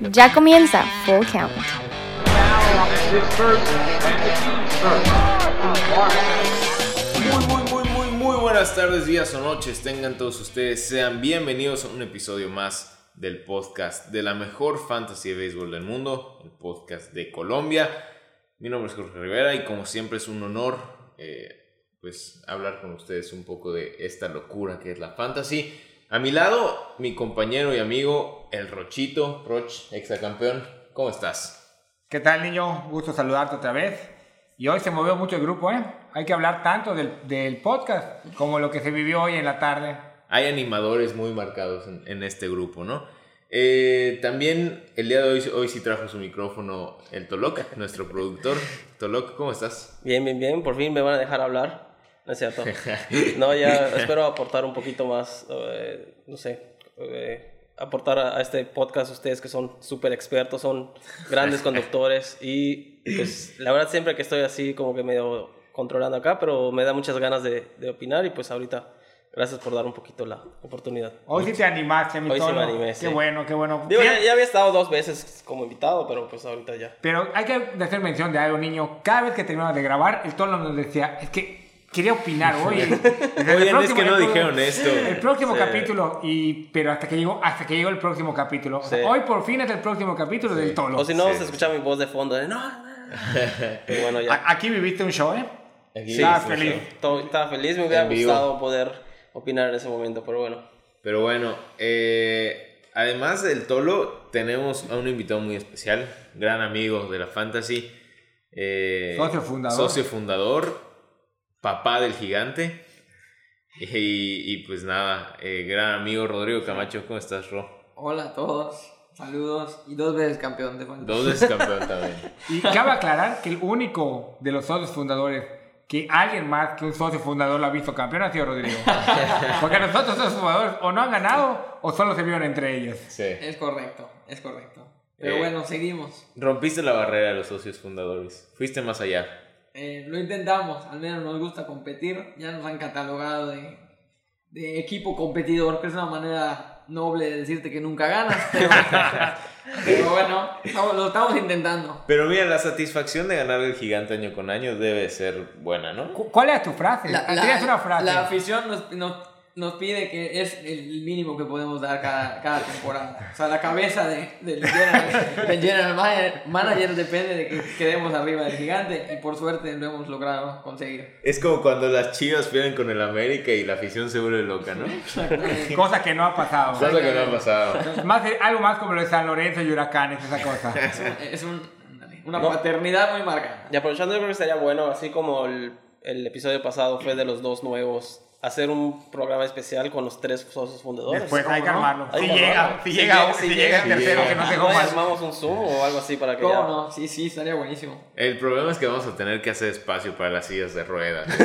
Ya comienza Full Count. Muy, muy, muy, muy, muy buenas tardes, días o noches. Tengan todos ustedes, sean bienvenidos a un episodio más del podcast de la mejor fantasy de béisbol del mundo, el podcast de Colombia. Mi nombre es Jorge Rivera y como siempre es un honor eh, pues hablar con ustedes un poco de esta locura que es la fantasy. A mi lado, mi compañero y amigo, el Rochito, Roch, exacampeón. ¿Cómo estás? ¿Qué tal, niño? Gusto saludarte otra vez. Y hoy se movió mucho el grupo, ¿eh? Hay que hablar tanto del, del podcast como lo que se vivió hoy en la tarde. Hay animadores muy marcados en, en este grupo, ¿no? Eh, también el día de hoy, hoy sí trajo su micrófono el Toloc, nuestro productor. Toloc, ¿cómo estás? Bien, bien, bien. Por fin me van a dejar hablar. No es cierto. No, ya espero aportar un poquito más, eh, no sé, eh, aportar a, a este podcast ustedes que son súper expertos, son grandes conductores y pues la verdad siempre que estoy así como que medio controlando acá, pero me da muchas ganas de, de opinar y pues ahorita gracias por dar un poquito la oportunidad. Hoy sí te animaste, mi Hoy sí me tono. animé, Qué sí. bueno, qué bueno. Digo, ya, ya había estado dos veces como invitado, pero pues ahorita ya. Pero hay que hacer mención de algo, niño. Cada vez que terminaba de grabar, el tono nos decía, es que quería opinar hoy. Oigan, es que no el- dijeron esto. El próximo Sí. capítulo, y, pero hasta que llegó, hasta que llegó el próximo capítulo. O sea, Sí. hoy por fin es el próximo capítulo del tono. O si no, Sí. se escucha mi voz de fondo de no. no". Pero bueno, ya. Aquí viviste un show, ¿eh? Aquí Estaba feliz. estaba feliz, me hubiera En vivo. gustado poder opinar en ese momento, pero bueno. Pero bueno, eh, además del Tolo, tenemos a un invitado muy especial, gran amigo de la fantasy. eh, Socio fundador. Socio fundador, papá del gigante. Y, y pues nada, eh, gran amigo Rodrigo Camacho, ¿cómo estás, Ro? Hola a todos, saludos y dos veces campeón de fantasy. Dos veces campeón también. Y cabe aclarar que el único de los socios fundadores que alguien más que un socio fundador lo ha visto campeón ha sido Rodrigo. Porque los otros socios fundadores o no han ganado o solo se vieron entre ellos. Sí. Es correcto, es correcto. Pero Eh. bueno, seguimos. Rompiste la barrera de los socios fundadores. Fuiste más allá. Eh, lo intentamos, al menos nos gusta competir. Ya nos han catalogado de, de equipo competidor, que es una manera noble de decirte que nunca ganas. Pero, pero bueno, estamos- lo estamos intentando. Pero mira, la satisfacción de ganar el gigante año con año debe ser buena, ¿no? Cu- ¿Cuál es tu frase? La, una frase. la afición nos, nos, nos pide que es el mínimo que podemos dar cada, cada temporada. O sea, la cabeza de, del general, del general manager, depende de que quedemos arriba del gigante y por suerte lo hemos logrado conseguir. Es como cuando las chivas pierden con el América y la afición se vuelve loca, ¿no? Cosa que no ha pasado. Cosa que no ha pasado. Más algo más como lo de San Lorenzo y Huracanes, esa cosa. Es un- una No. paternidad muy marcada. Y aprovechando, yo creo que estaría bueno, así como el, el episodio pasado fue de los dos nuevos, hacer un programa especial con los tres socios fundadores. Después hay que armarlo. Si llega, si llega, si llega el tercero que ¿No mal. armamos un Zoom o algo así para que ¿Cómo ya... no? Sí, sí, estaría buenísimo. El problema es que vamos a tener que hacer espacio para las sillas de ruedas.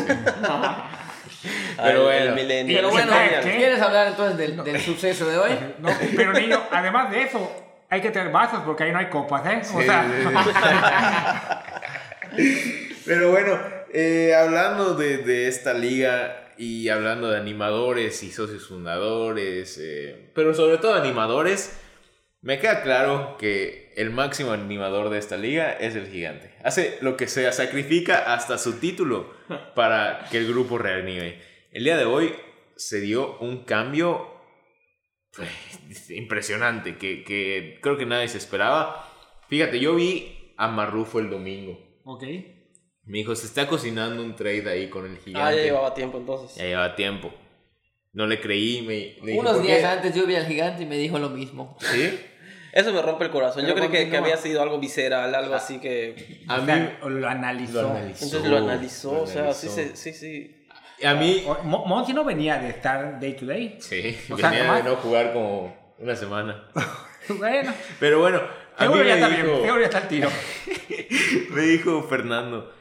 Pero el- bueno. Pero ¿Y bueno? ¿quieres hablar entonces del, del suceso de hoy? No, pero niño, además de eso, hay que tener vasos porque ahí no hay copas, ¿eh? O Sí, sea, Pero bueno, eh, hablando de, de esta liga y hablando de animadores y socios fundadores, eh, pero sobre todo animadores, me queda claro que el máximo animador de esta liga es el gigante. Hace lo que sea, sacrifica hasta su título para que el grupo reanime. El día de hoy se dio un cambio pues, impresionante que, que creo que nadie se esperaba. Fíjate, yo vi a Marrufo el domingo. ok. Me dijo, se está cocinando un trade ahí con el gigante. Ah, ya llevaba tiempo entonces. Ya lleva tiempo. No le creí, me, Unos "¿Por días qué?". antes yo vi al gigante y me dijo lo mismo. ¿Sí? Eso me rompe el corazón. Pero Yo creí que, que había sido algo visceral, algo así que... A mí, sea, lo analizó. lo analizó. Entonces lo analizó, lo o sea, sí, analizó. sí, sí, sí. A mí, Monty no venía de estar day to day. sí, O sea, venía nomás- de no jugar como una semana. Bueno, Pero bueno, a mí seguro ya me está bien, dijo, ya está el tiro. me dijo Fernando,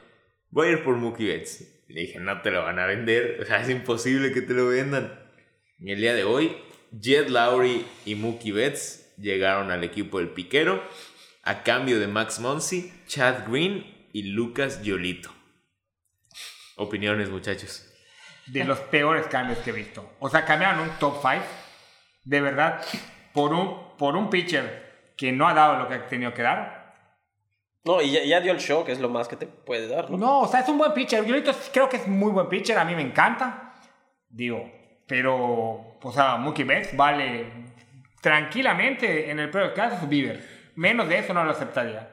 voy a ir por Mookie Betts. Le dije, no te lo van a vender, o sea, es imposible que te lo vendan. Y el día de hoy, Jet Lowry y Mookie Betts llegaron al equipo del Piquero a cambio de Max Monsi, Chad Green y Lucas Yolito. Opiniones, muchachos. De los peores cambios que he visto. O sea, cambiaron un top 5, de verdad, por un, por un pitcher que no ha dado lo que ha tenido que dar. No, y ya, ya dio el show, que es lo más que te puede dar, ¿no? No, o sea, es un buen pitcher. Yo ahorita creo que es muy buen pitcher, a mí me encanta. Digo, pero, o sea, Mookie Betts vale tranquilamente en el peor caso su Bieber. Menos de eso no lo aceptaría.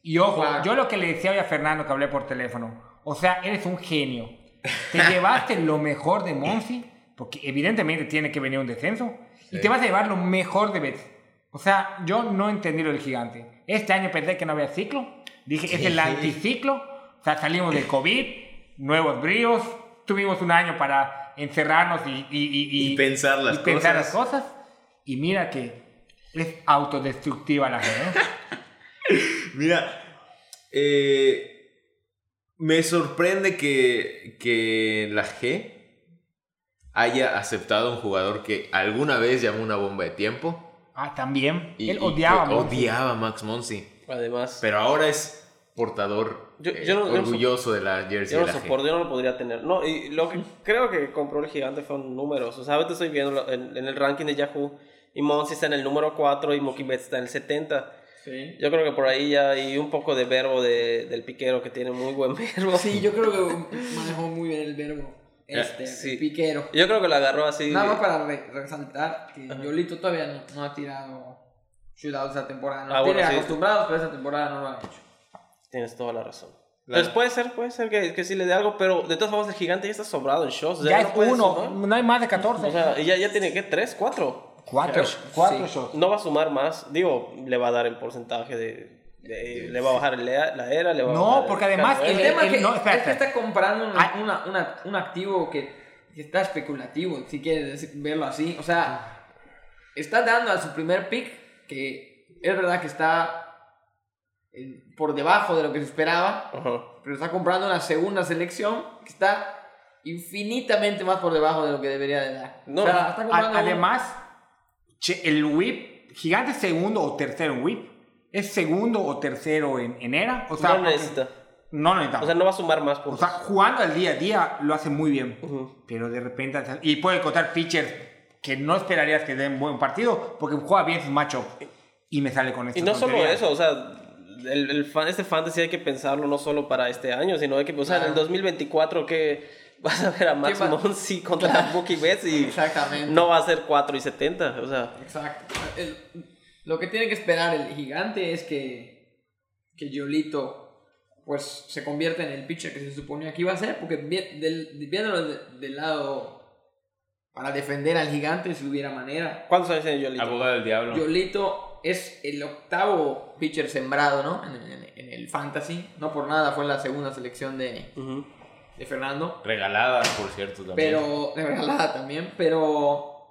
Y ojo, Claro. yo lo que le decía hoy a Fernando que hablé por teléfono, o sea, eres un genio. Te llevaste lo mejor de Monsi, porque evidentemente tiene que venir un descenso, y te vas a llevar lo mejor de Betts. O sea, yo no entendí lo del gigante. Este año pensé que no había ciclo. Dije, es el anticiclo. O sea, salimos del COVID, nuevos bríos. Tuvimos un año para encerrarnos y, y, y, Y pensar las cosas. Y mira que es autodestructiva la gente. ¿eh? Mira, eh, me sorprende que, que la G haya aceptado a un jugador que alguna vez llamó una bomba de tiempo. Ah, también. Y, Él odiaba a Monsi. odiaba a Max Monsi. Además, Pero ahora es portador Yo- eh, yo no- yo no orgulloso de la jersey yo no de la soporto, G. yo no lo podría tener. No, y lo que creo que compró el gigante fueron números. O sea, ahorita estoy viendo en, en el ranking de Yahoo y Monsi está en el número 4 y Mookie Betts está en el 70. Sí. Yo creo que por ahí ya hay un poco de verbo de, del piquero que tiene muy buen verbo. Sí, yo creo que manejó muy bien el verbo. Este, sí. piquero. Yo creo que lo agarró así. Nada más para re- resaltar que Yolito todavía no, no ha tirado shootouts esta temporada. Nos Ah, bueno, tiene sí. acostumbrados, pero esta temporada no lo ha hecho. Tienes toda la razón. Claro. Entonces puede ser, puede ser que, que sí le dé algo, pero de todas formas el gigante ya está sobrado en shows. sea, Ya no es uno, sumar. no hay más de 14. O sea, ya, ya tiene que tres, cuatro. cuatro, Sí. cuatro shows. No va a sumar más. Digo, le va a dar el porcentaje de. de- le va a bajar el lea- la era, le va a No, bajar porque el además El el- tema es que, no, espera, es que está comprando un, Ah. una- una- un activo que, que está especulativo, si quieres verlo así. O sea, está dando a su primer pick, que es verdad que está eh, por debajo de lo que se esperaba, Ajá. pero está comprando una segunda selección que está infinitamente más por debajo de lo que debería de dar. No, o sea, está A- además, che, el whip, gigante es segundo o tercero en whip. Es segundo o tercero en, en era. O sea, no necesita. No necesita. O sea, no va a sumar más O puntos. sea, jugando al día a día lo hace muy bien. Ujú. Pero de repente. Y puede encontrar pitchers que no esperarías que den buen partido porque juega bien su matchup. Y me sale con esto. Y no solo eso, o sea, el, el fan, este fantasy hay que pensarlo no solo para este año, sino hay que pensar en el 2024 que vas a ver a Max ¿Qué va- Monsi contra Mookie Betts y Exactamente. no va a ser 4 y 70, o sea, Exacto. El- lo que tiene que esperar el gigante es que, que Yolito pues se convierta en el pitcher que se suponía que iba a ser, porque del, viéndolo de- del lado para defender al gigante si hubiera manera. ¿cuántos años tiene Yolito? Abogado del diablo. Yolito es el octavo pitcher sembrado, ¿no? En, el- en el fantasy. No por nada fue la segunda selección de, de Fernando. Regalada, por cierto, también. Pero, regalada también, pero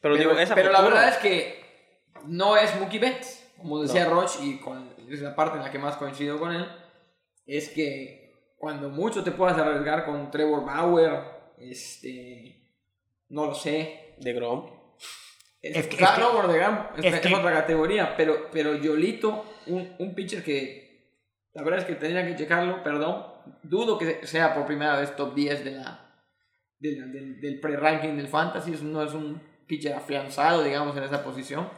Pero, digo, esa pero la verdad es que no es Mookie Betts, como decía Roche, y con, es la parte en la que más coincido con él, es que cuando mucho te puedas arriesgar con Trevor Bauer, este, no lo sé. de Grom. Es, Es que- claro, es que- es, es es que- otra categoría, pero, pero Yolito, un, un pitcher que la verdad es que tendría que checarlo, perdón, dudo que sea por primera vez top 10 de la, de la- del, del pre-ranking del fantasy, es- no es un pitcher afianzado, digamos, en esa posición,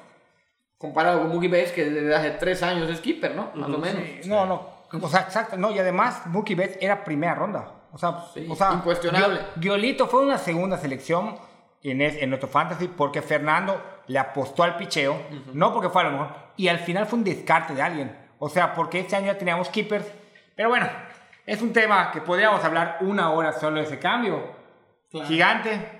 comparado con Mookie Betts, que desde hace 3 años es keeper, ¿no? Más o menos. Sí, no, no. O sea, exacto. No, y además, Mookie Betts era primera ronda. O sea, Sí, o sea incuestionable. Gio- Giolito fue una segunda selección en, es- en nuestro fantasy porque Fernando le apostó al picheo, no porque fue a lo mejor, y al final fue un descarte de alguien. O sea, porque este año ya teníamos keepers. Pero bueno, es un tema que podríamos hablar una hora solo de ese cambio. Claro. Gigante,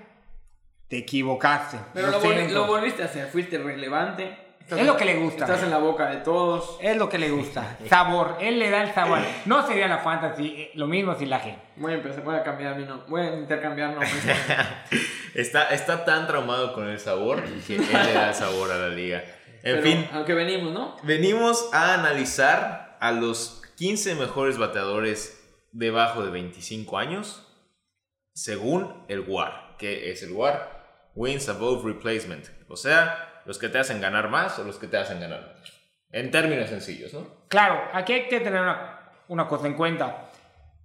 te equivocaste. Pero lo, lo volviste a hacer, fuiste relevante. Es lo que le gusta. Estás en la boca de todos. Es lo que le gusta. Sabor. Él le da el sabor. No sería la fantasy eh, lo mismo sin la G. Voy a empezar, voy a cambiar mi nombre, voy a intercambiar nombres. Está, está tan traumado con el sabor que él le da el sabor a la liga. En Pero, fin, Aunque venimos, ¿no? venimos a analizar a los 15 mejores bateadores debajo de 25 años según el WAR. ¿Qué es el WAR? Wins Above Replacement. O sea, los que te hacen ganar más o los que te hacen ganar menos. En términos sencillos, ¿no? Claro, aquí hay que tener una, una cosa en cuenta.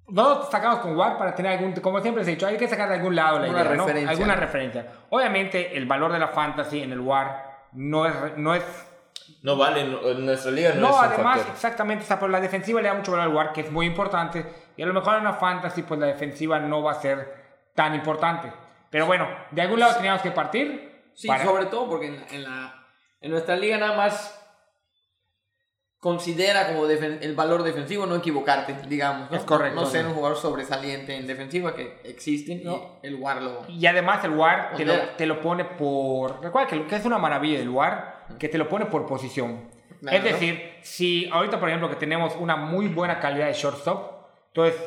No sacamos con WAR para tener algún, como siempre se ha dicho, hay que sacar de algún lado la Una idea, ¿no? referencia. Alguna referencia. Obviamente, el valor de la fantasy en el WAR no es, no es No vale, no- en nuestra liga no, No, es un además, factor. exactamente, o sea, por la defensiva le da mucho valor al lugar, que es muy importante. Y a lo mejor en una fantasy, pues la defensiva no va a ser tan importante. Pero bueno, de algún lado teníamos que partir. Sí, para- sobre todo porque en, en la, en nuestra liga nada más considera como el valor defensivo no equivocarte, digamos. ¿no? Es correcto, No ser un jugador sobresaliente en defensiva que existen No. y el WAR lo... Y además el WAR te lo, te lo pone por... Recuerda que, que es una maravilla el WAR, que te lo pone por posición. Claro. Es decir, si ahorita, por ejemplo, que tenemos una muy buena calidad de shortstop, entonces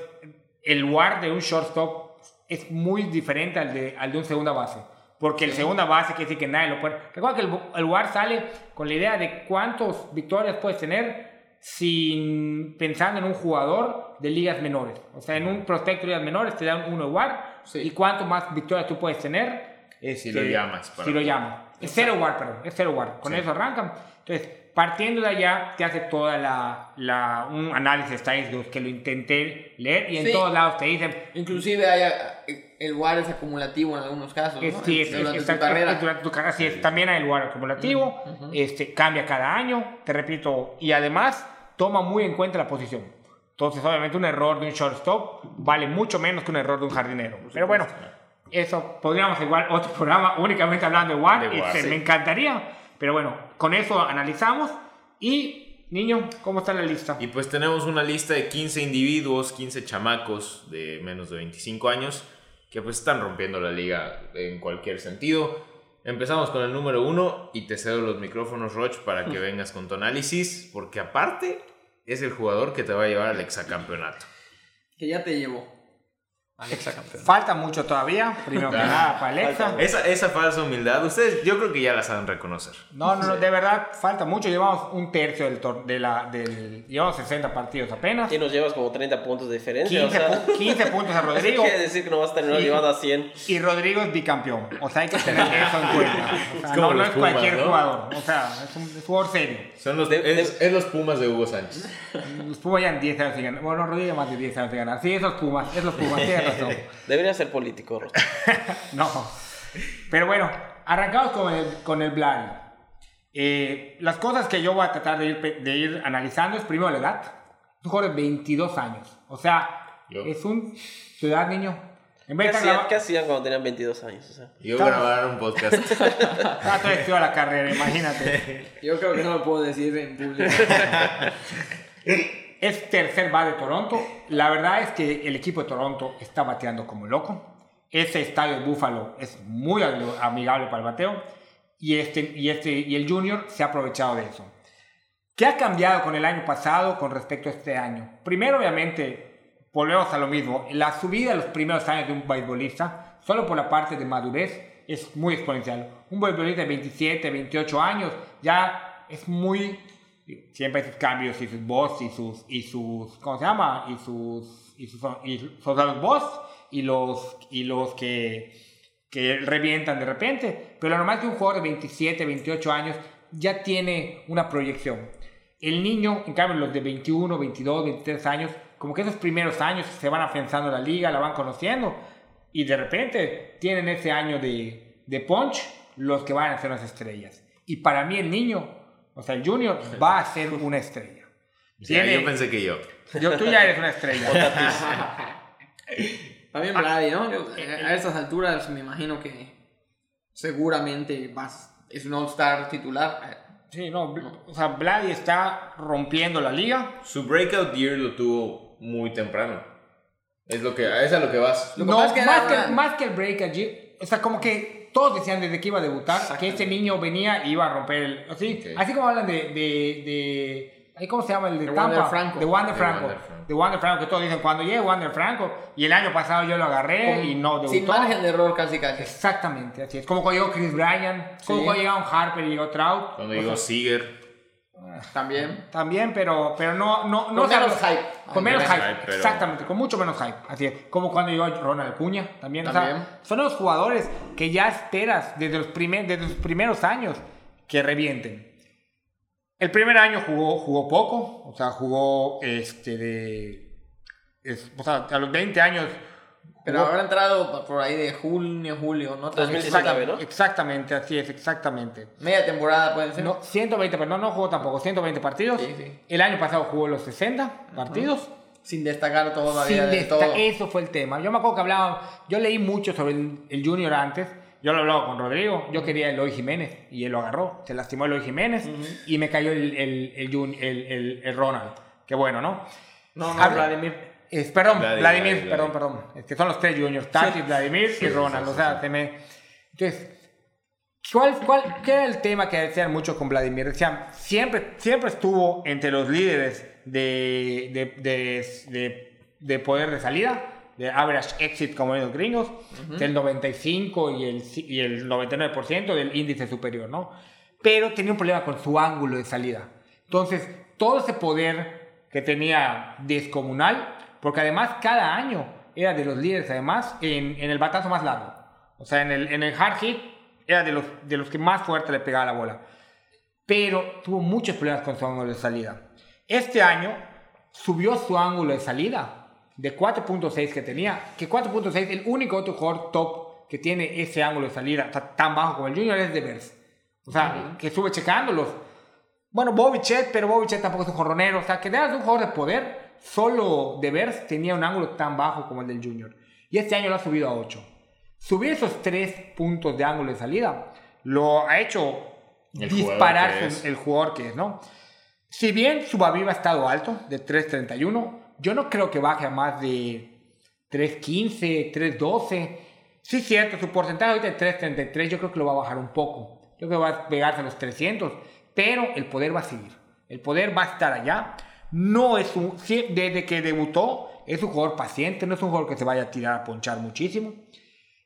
el WAR de un shortstop es muy diferente al de, al de un segunda base. Porque el segunda base quiere decir que nadie lo puede... Recuerda que el, el WAR sale con la idea de cuántas victorias puedes tener sin pensando en un jugador de ligas menores. O sea, en un prospecto de ligas menores te dan uno de WAR Sí. y cuánto más victorias tú puedes tener. Si lo llamas, Si lo llamas. Es cero WAR, perdón. Es cero WAR. Con Sí. eso arrancan. Entonces, partiendo de allá, te hace toda la, la un análisis estadístico que lo intenté leer y en Sí. todos lados te dicen Inclusive haya, el WAR es acumulativo en algunos casos, ¿no? sí, es, Durante es- tu carrera. durante tu carrera, sí, es- también hay el WAR acumulativo, este, cambia cada año, te repito, y además toma muy en cuenta la posición. Entonces, obviamente, un error de un shortstop vale mucho menos que un error de un jardinero. Pero bueno, eso podríamos igual otro programa únicamente hablando de WAR, De y WAR, se- sí. me encantaría. Pero bueno, con eso analizamos. Y, niño, ¿cómo está la lista? Y pues tenemos una lista de 15 individuos, 15 chamacos de menos de 25 años que pues están rompiendo la liga en cualquier sentido. Empezamos con el número uno y te cedo los micrófonos, Roch, para que vengas con tu análisis, porque aparte es el jugador que te va a llevar al exacampeonato. Que ya te llevó. Alexa campeón. Falta mucho todavía, primero que nada para Alexa. Esa, esa falsa humildad, ustedes yo creo que ya la saben reconocer. No, no, no, de verdad falta mucho. Llevamos un tercio del, tor- de la, del. Llevamos 60 partidos apenas. Y nos llevas como 30 puntos de diferencia. 15, o sea, pu- 15 puntos a eso Rodrigo. quiere decir que no vas a terminar Sí. llevando a 100. Y Rodrigo es bicampeón. O sea, hay que tener eso en cuenta. O sea, como no, no es Pumas, cualquier ¿no? jugador. O sea, es un, es jugador serio. Son los, De- es, es los Pumas de Hugo Sánchez. Los Pumas ya en 10 años sin ganar. Bueno, Rodrigo ya más de 10 años sin ganar. Sí, esos Pumas, esos Pumas, razón. Debería ser político, Rocha. No. Pero bueno, arrancamos con el, con el Vlad. Eh, las cosas que yo voy a tratar de ir, de ir analizando es primero la edad. Jugador de 22 años. O sea, Yo. es un ciudad niño. En ¿Qué vez de estar hacían, qué hacían cuando tenían 22 años? O sea, Yo grabar un podcast. Ah, todavía estudió la carrera, imagínate. Yo creo que no lo puedo decir en público. Es tercer bate de Toronto. La verdad es que el equipo de Toronto está bateando como loco. Ese estadio de Buffalo es muy amigable para el bateo. Y, este, y, este, y el Junior se ha aprovechado de eso. ¿Qué ha cambiado con el año pasado con respecto a este año? Primero, obviamente, volvemos a lo mismo. La subida de los primeros años de un beisbolista, solo por la parte de madurez, es muy exponencial. Un beisbolista de 27, 28 años ya es muy... Siempre hay sus cambios y sus boss y sus... Y sus ¿Cómo se llama? Y sus... Y sus, y sea, los boss y los, y los que que revientan de repente, pero lo normal es que un jugador de 27, 28 años ya tiene una proyección. El niño, en cambio, los de 21, 22, 23 años, como que esos primeros años se van afianzando la liga, la van conociendo, y de repente tienen ese año de, de punch los que van a ser las estrellas. Y para mí el niño, o sea, el junior, va a ser una estrella. Ya, yo pensé que yo. yo, tú ya eres una estrella. También Vladi, ¿no? Yo, a estas alturas me imagino que seguramente vas, es un All-Star titular. Sí, no, o sea, Vladi está rompiendo la liga. Su breakout year lo tuvo muy temprano. Es lo que, es a lo que vas. Lo que no, es que más, que, más que el break allí, o sea, como que todos decían desde que iba a debutar que este niño venía y iba a romper el. Así, así como hablan de. de, ¿Cómo se llama el de, De Tampa? Wander Franco. De Wander De Franco. De Wander Franco, que todos dicen cuando llegue Wander Franco. Y el año pasado yo lo agarré Con- y no debutó. Sin margen de error casi casi. Exactamente, así es. Como cuando llegó Chris Bryan, como Sí. cuando llegaron Harper y llegó Trout. Cuando O llegó sea, Seager. También. También, pero, pero no, no, no Con menos hype. Con menos menos hype, hype, pero- exactamente, con mucho menos hype. Así es, como cuando llegó Ronald Acuña también. o sea, También. son los jugadores que ya esperas desde los, primer, desde los primeros años que revienten. El primer año jugó, jugó poco, o sea, jugó este de. es- o sea, a los 20 años Pero habrá entrado por ahí de junio, julio, ¿no? 2019, ¿no? Exactamente, así es, exactamente. Media temporada puede ser. No, 120, pero no, no jugó tampoco, 120 partidos. Sí, sí. El año pasado jugó los 60 partidos. Sin destacar todavía Sin de desta- todo. Eso fue el tema. Yo me acuerdo que hablaba, yo leí mucho sobre el, el Junior antes. Yo lo hablaba con Rodrigo. Yo quería Eloy Jiménez y él lo agarró. Se lastimó Eloy Jiménez y me cayó el, el, el, Jun- el- el- el Ronald. Qué bueno, ¿no? No, no, Habla- Vladimir. Es, perdón, Vladimir, Vladimir, Vladimir. perdón, perdón. Es que son los tres juniors, Tati, Vladimir y Ronald. sí, o sea, se me... Entonces, ¿cuál, cuál, ¿qué era el tema que decían mucho con Vladimir? Decían, siempre, siempre estuvo entre los líderes de, de, de, de, de poder de salida, de average exit, como dicen los gringos, del 95 y el, y el 99% del índice superior, ¿no? Pero tenía un problema con su ángulo de salida. Entonces, todo ese poder que tenía descomunal, porque además cada año era de los líderes, además, en, en el batazo más largo. O sea, en el, en el hard hit era de los, de los que más fuerte le pegaba la bola. Pero tuvo muchos problemas con su ángulo de salida. Este año subió su ángulo de salida de 4.6 que tenía, que 4.6, el único otro jugador top que tiene ese ángulo de salida ta- tan bajo como el Junior es de Vers. O sea, que sube checándolos. Bueno, Bobichet, pero Bobichet tampoco es un jorronero. O sea, que eras un jugador de poder, solo de Vers tenía un ángulo tan bajo como el del Junior. Y este año lo ha subido a 8. Subir esos 3 puntos de ángulo de salida lo ha hecho El disparar jugador que su- es. el jugador que es, ¿no? Si bien su Baviva ha estado alto, de 3.31, yo no creo que baje a más de 3.15, 3.12. Sí, cierto, su porcentaje ahorita de 3.33 yo creo que lo va a bajar un poco. Yo creo que va a pegarse a los 300, pero el poder va a seguir. El poder va a estar allá. No es un... desde que debutó, es un jugador paciente, no es un jugador que se vaya a tirar a ponchar muchísimo.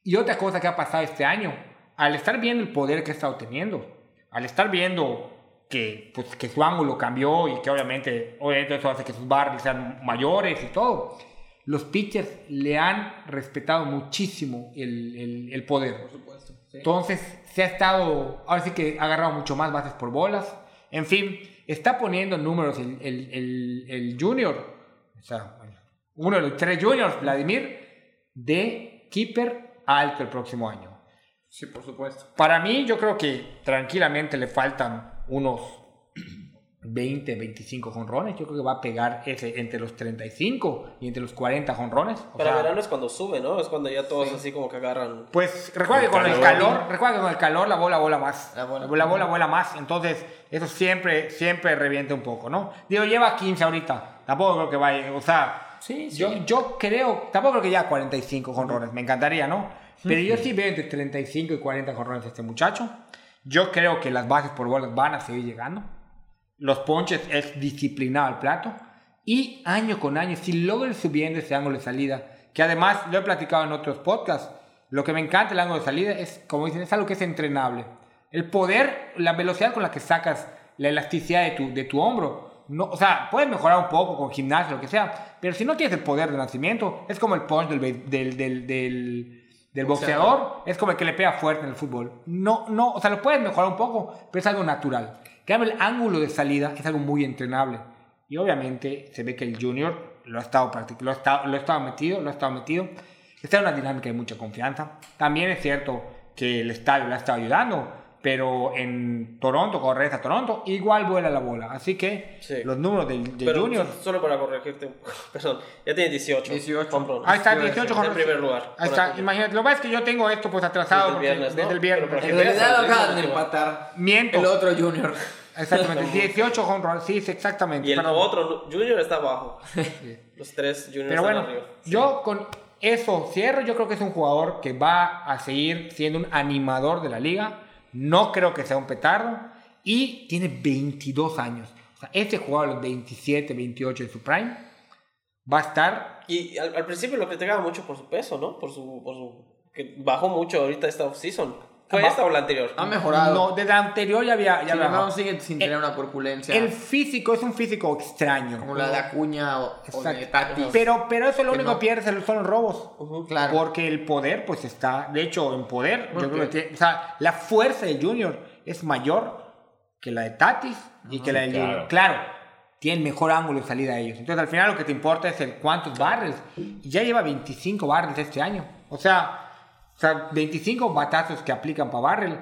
Y otra cosa que ha pasado este año, al estar viendo el poder que ha estado teniendo, al estar viendo que, pues, que su ángulo cambió y que obviamente, obviamente eso hace que sus barrios sean mayores y todo, los pitchers le han respetado muchísimo el, el- el poder. Por supuesto. sí. Entonces, se ha estado, ahora sí que ha agarrado mucho más bases por bolas. En fin, está poniendo números el, el, el, el junior, o sea, uno de los tres juniors, Vladimir, de keeper alto el próximo año. Sí, por supuesto. Para mí, yo creo que tranquilamente le faltan unos 20, 25 jonrones. Yo creo que va a pegar ese entre los 35 y entre los 40 jonrones. O Para sea, verano es cuando sube, ¿no? Es cuando ya todos así como que agarran. Pues recuerda que con el calor, recuerda que con el calor la bola vuela más. La bola. La bola vuela más, entonces eso siempre, siempre revienta un poco, ¿no? Digo, lleva 15 ahorita, tampoco creo que vaya, o sea, Sí, sí. yo, yo creo, tampoco creo que ya 45 jonrones, me encantaría, ¿no? Pero yo sí veo entre 35 y 40 jonrones este muchacho. Yo creo que las bases por bolas van a seguir llegando. Los ponches es disciplinado al plato. Y año con año, si logra ir subiendo ese ángulo de salida, que además lo he platicado en otros podcasts, lo que me encanta el ángulo de salida es, como dicen, es algo que es entrenable. El poder, la velocidad con la que sacas la elasticidad de tu, de tu hombro, no, o sea, puedes mejorar un poco con gimnasio, lo que sea, pero si no tienes el poder de nacimiento, es como el punch del, del, del, del boxeador, es como el que le pega fuerte en el fútbol. No, no, o sea, lo puedes mejorar un poco, pero es algo natural. Cambio, el ángulo de salida es algo muy entrenable. Y obviamente se ve que el junior lo ha estado lo ha estado, lo ha estado metido, lo ha estado metido. Está en una dinámica de mucha confianza. También es cierto que el estadio le ha estado ayudando, pero en Toronto, cuando regresa a Toronto, igual vuela la bola. Así que Sí. los números del, del Pero junior... solo para corregirte perdón, ya tiene 18. 18. home runs. Ahí está, Está 18 en jonrones. primer lugar. Ahí está, imagínate. Lo que pasa es que yo tengo esto pues atrasado Desde el viernes, ¿no? desde el viernes. Pero para En que realidad lo veas, acaban de el último. empatar. Miento. El otro Junior. Exactamente, 18 home runs, sí, sí, exactamente. Y el perdón. otro Junior está abajo. Los tres Juniors Pero están bueno, arriba. yo con eso cierro. Yo creo que es un jugador que va a seguir siendo un animador de la liga. No creo que sea un petardo. Y tiene 22 años. O sea, este jugador los 27, 28 de su prime va a estar. Y al, al principio lo criticaba mucho por su peso, ¿no? Por su, por su que bajó mucho ahorita esta offseason. ¿Fue esta o la anterior? Ha mejorado. No, desde la anterior ya había. Ya Sin había sigue sin tener una corpulencia El físico es un físico extraño. como la de Acuña o, o de Exacto. Tati. Pero, pero eso lo Que único no. que pierde son los robos. Claro. Porque el poder, pues está, de hecho, en poder, yo creo que tiene- o sea, la fuerza del Junior es mayor que la de Tatis y que la del claro. Junior. Claro, tienen mejor ángulo de salida a ellos. Entonces, al final lo que te importa es el cuántos barres. Y ya lleva 25 barres este año. O sea, o sea 25 batazos que aplican para barrel,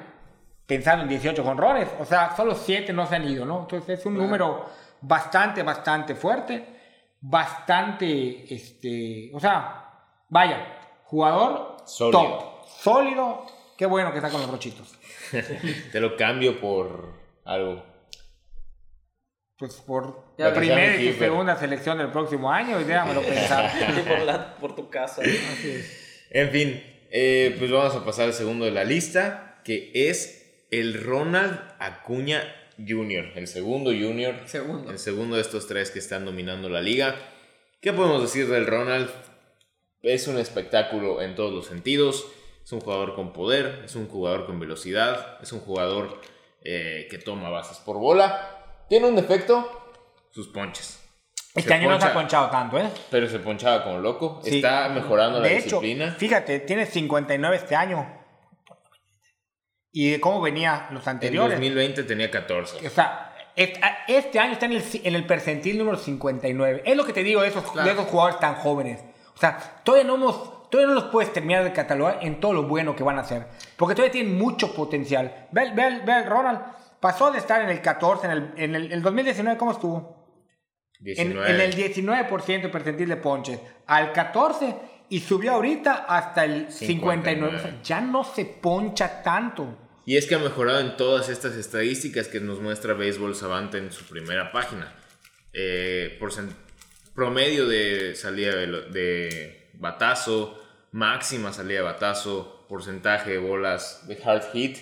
pensando en 18 jonrones. O sea, solo 7 no se han ido, ¿no? Entonces, es un número bastante, bastante fuerte. Bastante, este, o sea, vaya, jugador Sólido. top, sólido. Qué bueno que está con los rochitos. Te lo cambio por algo. Pues por la primera y segunda selección del próximo año, y déjamelo pensar. Por, la- por tu casa. En fin, eh, pues vamos a pasar al segundo de la lista, que es el Ronald Acuña Jr., el segundo Junior. Segundo. El segundo de estos tres que están dominando la liga. ¿Qué podemos decir del Ronald? Es un espectáculo en todos los sentidos. Es un jugador con poder, es un jugador con velocidad, es un jugador eh, que toma bases por bola. Tiene un defecto, sus ponches. Este año no se ha poncha- ponchado tanto, ¿eh? Pero se ponchaba como loco. Sí. Está mejorando la de hecho, disciplina. fíjate, tiene 59 este año. ¿Y de cómo venía los En anteriores? 2020 tenía 14. O sea, este año está en el, en el percentil número 59. Es lo que te digo de esos, Claro. de esos jugadores tan jóvenes. O sea, todavía no, hemos, todavía no los puedes terminar de catalogar en todo lo bueno que van a hacer. Porque todavía tienen mucho potencial. Ve, ve, ve al Ronald. Pasó de estar en el 14, en el, en el, el 2019, ¿cómo estuvo? En, 19. en el 19% percentil de ponches. Al 14 y subió ahorita hasta el 59. O sea, ya no se poncha tanto. Y es que ha mejorado en todas estas estadísticas que nos muestra Baseball Savant en su primera página. Eh, promedio de salida de, de batazo, máxima salida de batazo, porcentaje de bolas de hard hit,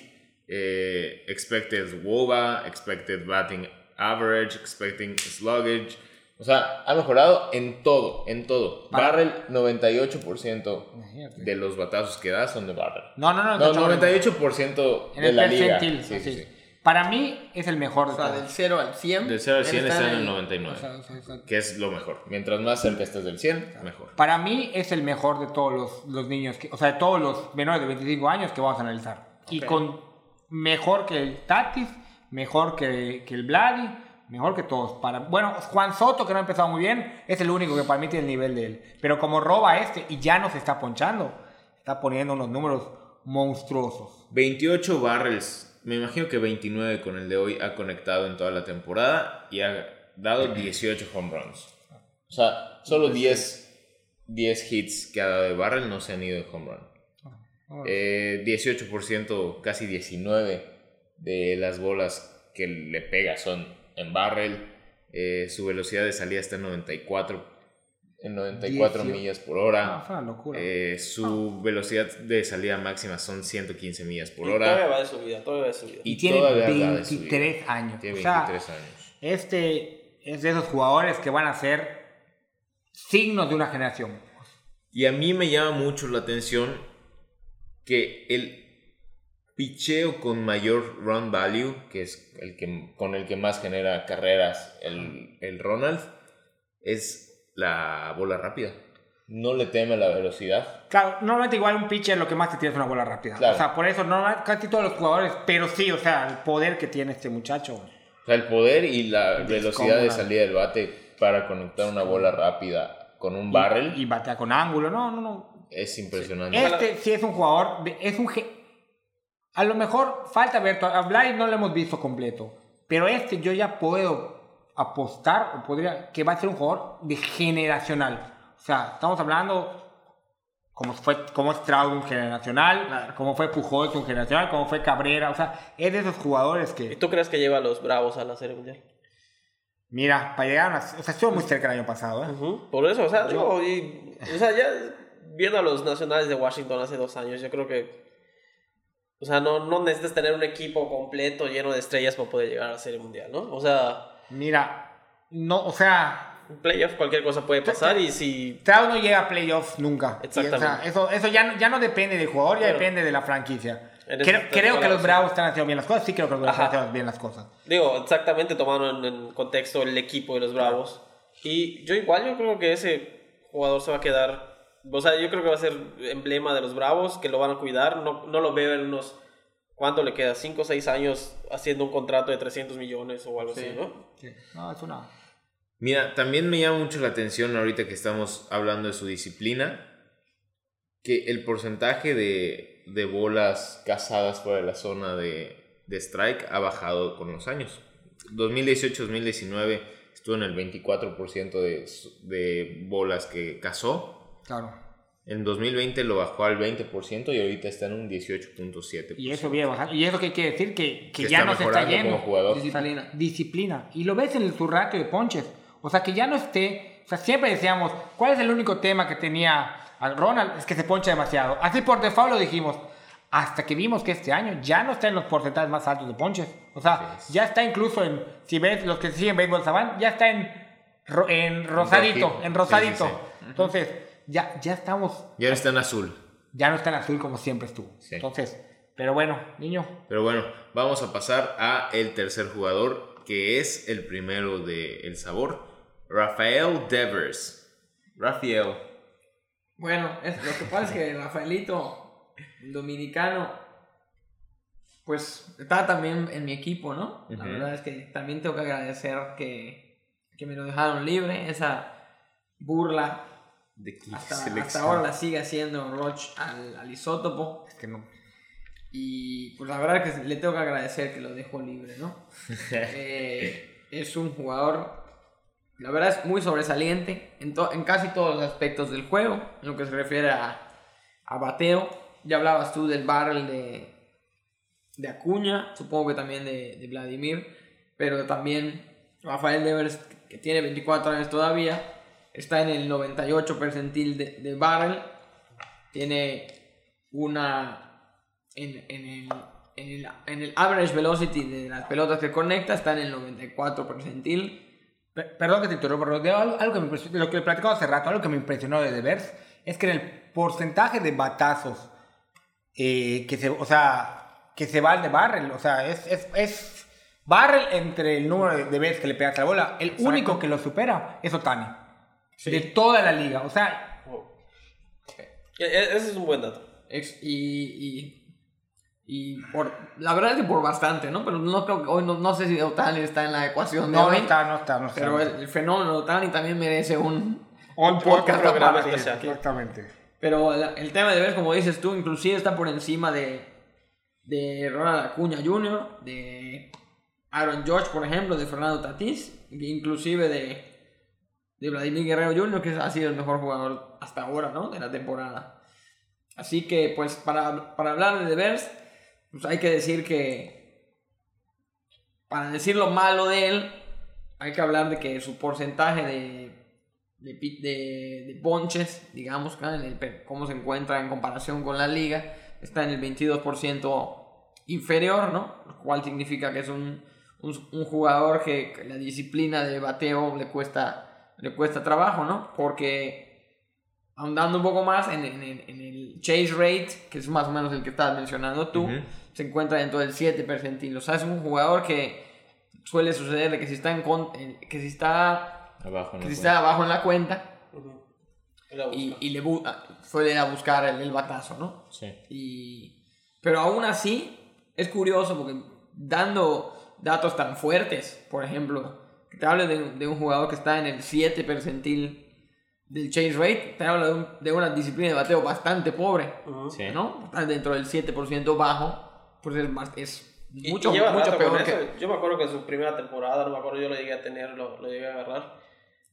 eh, expected WOBA, expected batting average, expecting sluggage. O sea, ha mejorado en todo, en todo. Para- Barrel, 98% Imagínate. de los batazos que da son de barrel. No, no, no. No, está chaval. 98% En de el la liga. percentil. Sí, sí, así. sí. Para mí es el mejor de O sea, del 0 al 100. Del 0 al 100 él está en el ahí. 99. O sea, o sea, que es lo mejor. Mientras más cerca estés del 100, mejor. Para mí es el mejor de todos los, los niños, que, o sea, de todos los menores de 25 años que vamos a analizar. Y Ok. con mejor que el Tatis, mejor que, que el Vladi, mejor que todos. Para, bueno, Juan Soto, que no ha empezado muy bien, es el único que para mí tiene el nivel de él. Pero como roba este y ya no se está ponchando, está poniendo unos números monstruosos. 28 barrels. Me imagino que 29 con el de hoy ha conectado en toda la temporada y ha dado 18 home runs. O sea, solo 10, 10 hits que ha dado de barrel no se han ido de home run. Eh, 18%, casi 19 de las bolas que le pega son en barrel. Eh, su velocidad de salida está en 94, en 94 18. millas por hora. Locura. Eh, su velocidad de salida máxima son 115 millas por Y todavía hora. va de subida, todavía va de subida. y tiene de subida. 23 años. Tiene O sea, 23 años. Este es de esos jugadores que van a ser signos de una generación. Y a mí me llama mucho la atención que el picheo con mayor run value, que es el que, con el que más genera carreras el, el Ronald, es la bola rápida. No le teme la velocidad. Claro, normalmente igual un pitcher lo que más te tiene es una bola rápida. Claro. O sea, por eso normal, casi todos los jugadores, pero sí, o sea, el poder que tiene este muchacho. O sea, el poder y la velocidad de salida del bate para conectar una bola rápida con un barrel Y batea con ángulo, no, no, no. es impresionante. Este sí es un jugador, es un... A lo mejor falta ver, a no lo hemos visto completo, pero este yo ya puedo apostar, o podría, que va a ser un jugador de generacional. O sea, estamos hablando como fue como es Trout un generacional, Claro. como fue Pujols un generacional, como fue Cabrera, o sea, es de esos jugadores ¿Y que, tú crees que lleva a los Bravos a la Serie Mundial? mira, para llegar a una, o sea, estuvo muy cerca el año pasado, ¿eh? Por eso, o sea, digo, y- o sea, ya viendo a los nacionales de Washington hace dos años, yo creo que, o sea, no, no necesitas tener un equipo completo lleno de estrellas para poder llegar a la Serie Mundial, ¿no? O sea, Mira, no, o sea, en playoff cualquier cosa puede pasar y si... Trout no llega a playoffs nunca. Y, o sea, Exactamente. eso eso ya, no- ya no depende del jugador, ya Pero- depende de la franquicia. Creo, creo que los. Bravos están haciendo bien las cosas. Sí, creo que los Bravos están haciendo bien las cosas. Digo, exactamente tomando en, en contexto el equipo de los Bravos. Y yo igual, yo creo que ese jugador se va a quedar... O sea, yo creo que va a ser emblema de los Bravos, que lo van a cuidar. No, no lo veo en unos... ¿Cuánto le queda? ¿5 o 6 años haciendo un contrato de 300 millones o algo Sí. así, no? Sí. No, es una. Mira, también me llama mucho la atención ahorita que estamos hablando de su disciplina, que el porcentaje de, de bolas cazadas fuera de la zona de, de strike ha bajado con los años. 2018-2019 estuvo en el 24% de, de bolas que cazó. Claro. En 2020 lo bajó al 20% y ahorita está en un 18.7%. Y eso viene bajando. Y eso qué quiere decir que, que Que ya está no se está yendo. como jugador. Disciplina. Disciplina. Y lo ves en el, ratio de ponches. O sea, que ya no esté. O sea, siempre decíamos, ¿cuál es el único tema que tenía al Ronald? Es que se poncha demasiado. Así por default lo dijimos. Hasta que vimos que este año ya no está en los porcentajes más altos de ponches. O sea, ya está incluso en. Si ves los que siguen béisbol Saban, ya está en, en rosadito. En rosadito. Sí, sí, Entonces, ya, ya estamos. Y ahora está en azul. Ya no está en azul como siempre estuvo. Sí. Entonces, pero bueno, niño. Pero bueno, vamos a pasar a el tercer jugador, que es el primero de El Sabor, Rafael Devers. Rafael. Bueno, es, lo que pasa es que Rafaelito, el dominicano, pues está también en mi equipo, ¿no? La verdad es que también tengo que agradecer que, que me lo dejaron libre. Esa burla ¿De qué hasta, selección? hasta ahora la sigue haciendo Roch al, al isótopo. Es que no. Y pues la verdad que le tengo que agradecer que lo dejó libre, ¿no? Eh, es un jugador, la verdad es muy sobresaliente en, en casi todos los aspectos del juego, en lo que se refiere a, a bateo. Ya hablabas tú del barrel de, de Acuña, supongo que también de, de Vladimir, pero también Rafael Devers, que tiene 24 años todavía, está en el 98 percentil de, de barrel, tiene una en, en el, en, el, en el average velocity de las pelotas que conecta está en el 94 percentil. Pe- Perdón que te interrumpa, Rodrigo. Algo, algo que me impresionó, lo que platicamos hace rato, algo que me impresionó de Devers es que en el porcentaje de batazos eh, que se, o sea, que se van de barrel, o sea, es, es, es barrel entre el número de, de veces que le pegas la bola. El único que lo supera es Otani. De toda la liga. O sea, E- e- Ese es un buen dato. Ex- Y, y, y por, la verdad es que por bastante, ¿no? Pero no creo que hoy, no, no sé si Otani está en la ecuación de no, no está, no está, no está. Pero el, el fenómeno de Otani también merece un, Un podcast programa aparte. especial. Exactamente. Pero el, el tema de ver, como dices tú, inclusive está por encima de, de Ronald Acuña Jr., de Aaron George, por ejemplo, de Fernando Tatís, inclusive de, de Vladimir Guerrero Jr., que ha sido el mejor jugador hasta ahora, ¿no? De la temporada. Así que, pues, para, para hablar de Devers, pues hay que decir que, para decir lo malo de él, hay que hablar de que su porcentaje de de, ponches, digamos, en el cómo se encuentra en comparación con la liga, está en el 22% inferior, ¿no? Lo cual significa que es un, un, jugador que la disciplina de bateo le cuesta, le cuesta trabajo, ¿no? Porque ahondando un poco más en, en el- en el chase rate, que es más o menos el que estabas mencionando tú, Ujú. se encuentra dentro del 7 percentil. O sea, es un jugador que suele suceder de que si está, en con- en- que si está Abajo, que ¿no? si está abajo en la cuenta Él la y, y le bu- ah, suele ir a buscar el, el batazo, ¿no? Sí. Y, pero aún así es curioso porque dando datos tan fuertes, por ejemplo, te hable de, de un jugador que está en el 7 percentil del chase rate, te habla de, un- de una disciplina de bateo bastante pobre, Sí. ¿no? Está dentro del 7% bajo, pues es, más, es Y- mucho, y lleva mucho peor que... eso. Yo me acuerdo que en su primera temporada, no me acuerdo, yo lo llegué a tener, lo, lo llegué a agarrar.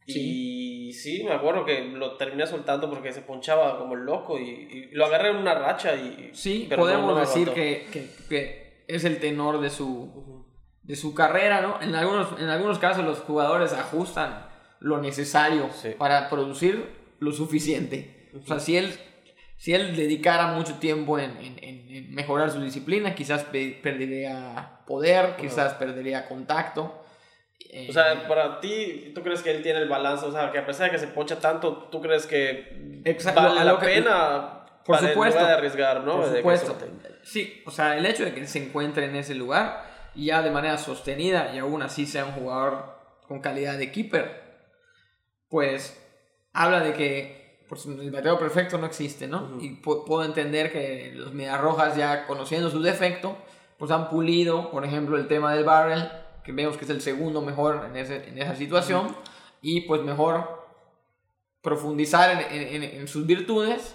Y sí, me acuerdo que lo terminé soltando porque se ponchaba como el loco y, y lo agarré en una racha y... Sí, pero no- podemos no me decir que, que- que es el tenor de su, de su carrera, ¿no? En algunos, en algunos casos los jugadores ajustan lo necesario Sí. para producir lo suficiente. O sea, si él, si él dedicara mucho tiempo en, en- en- mejorar su disciplina, quizás pe- perdería poder, quizás perdería contacto. Eh, O sea, para ti, ¿tú crees que él tiene el balance? O sea, que a pesar de que se poncha tanto, ¿tú crees que Exacto, vale la que- pena Por para- supuesto. lugar de arriesgar, ¿no? Por supuesto. Sí, o sea, el hecho de que se encuentre en ese lugar ya de manera sostenida y aún así sea un jugador con calidad de keeper, pues habla de que pues, el bateo perfecto no existe, ¿no? Y pu- puedo entender que los Medias Rojas ya conociendo su defecto, pues han pulido, por ejemplo, el tema del barrel, que vemos que es el segundo mejor en, ese- en esa situación, y pues mejor profundizar en- en sus virtudes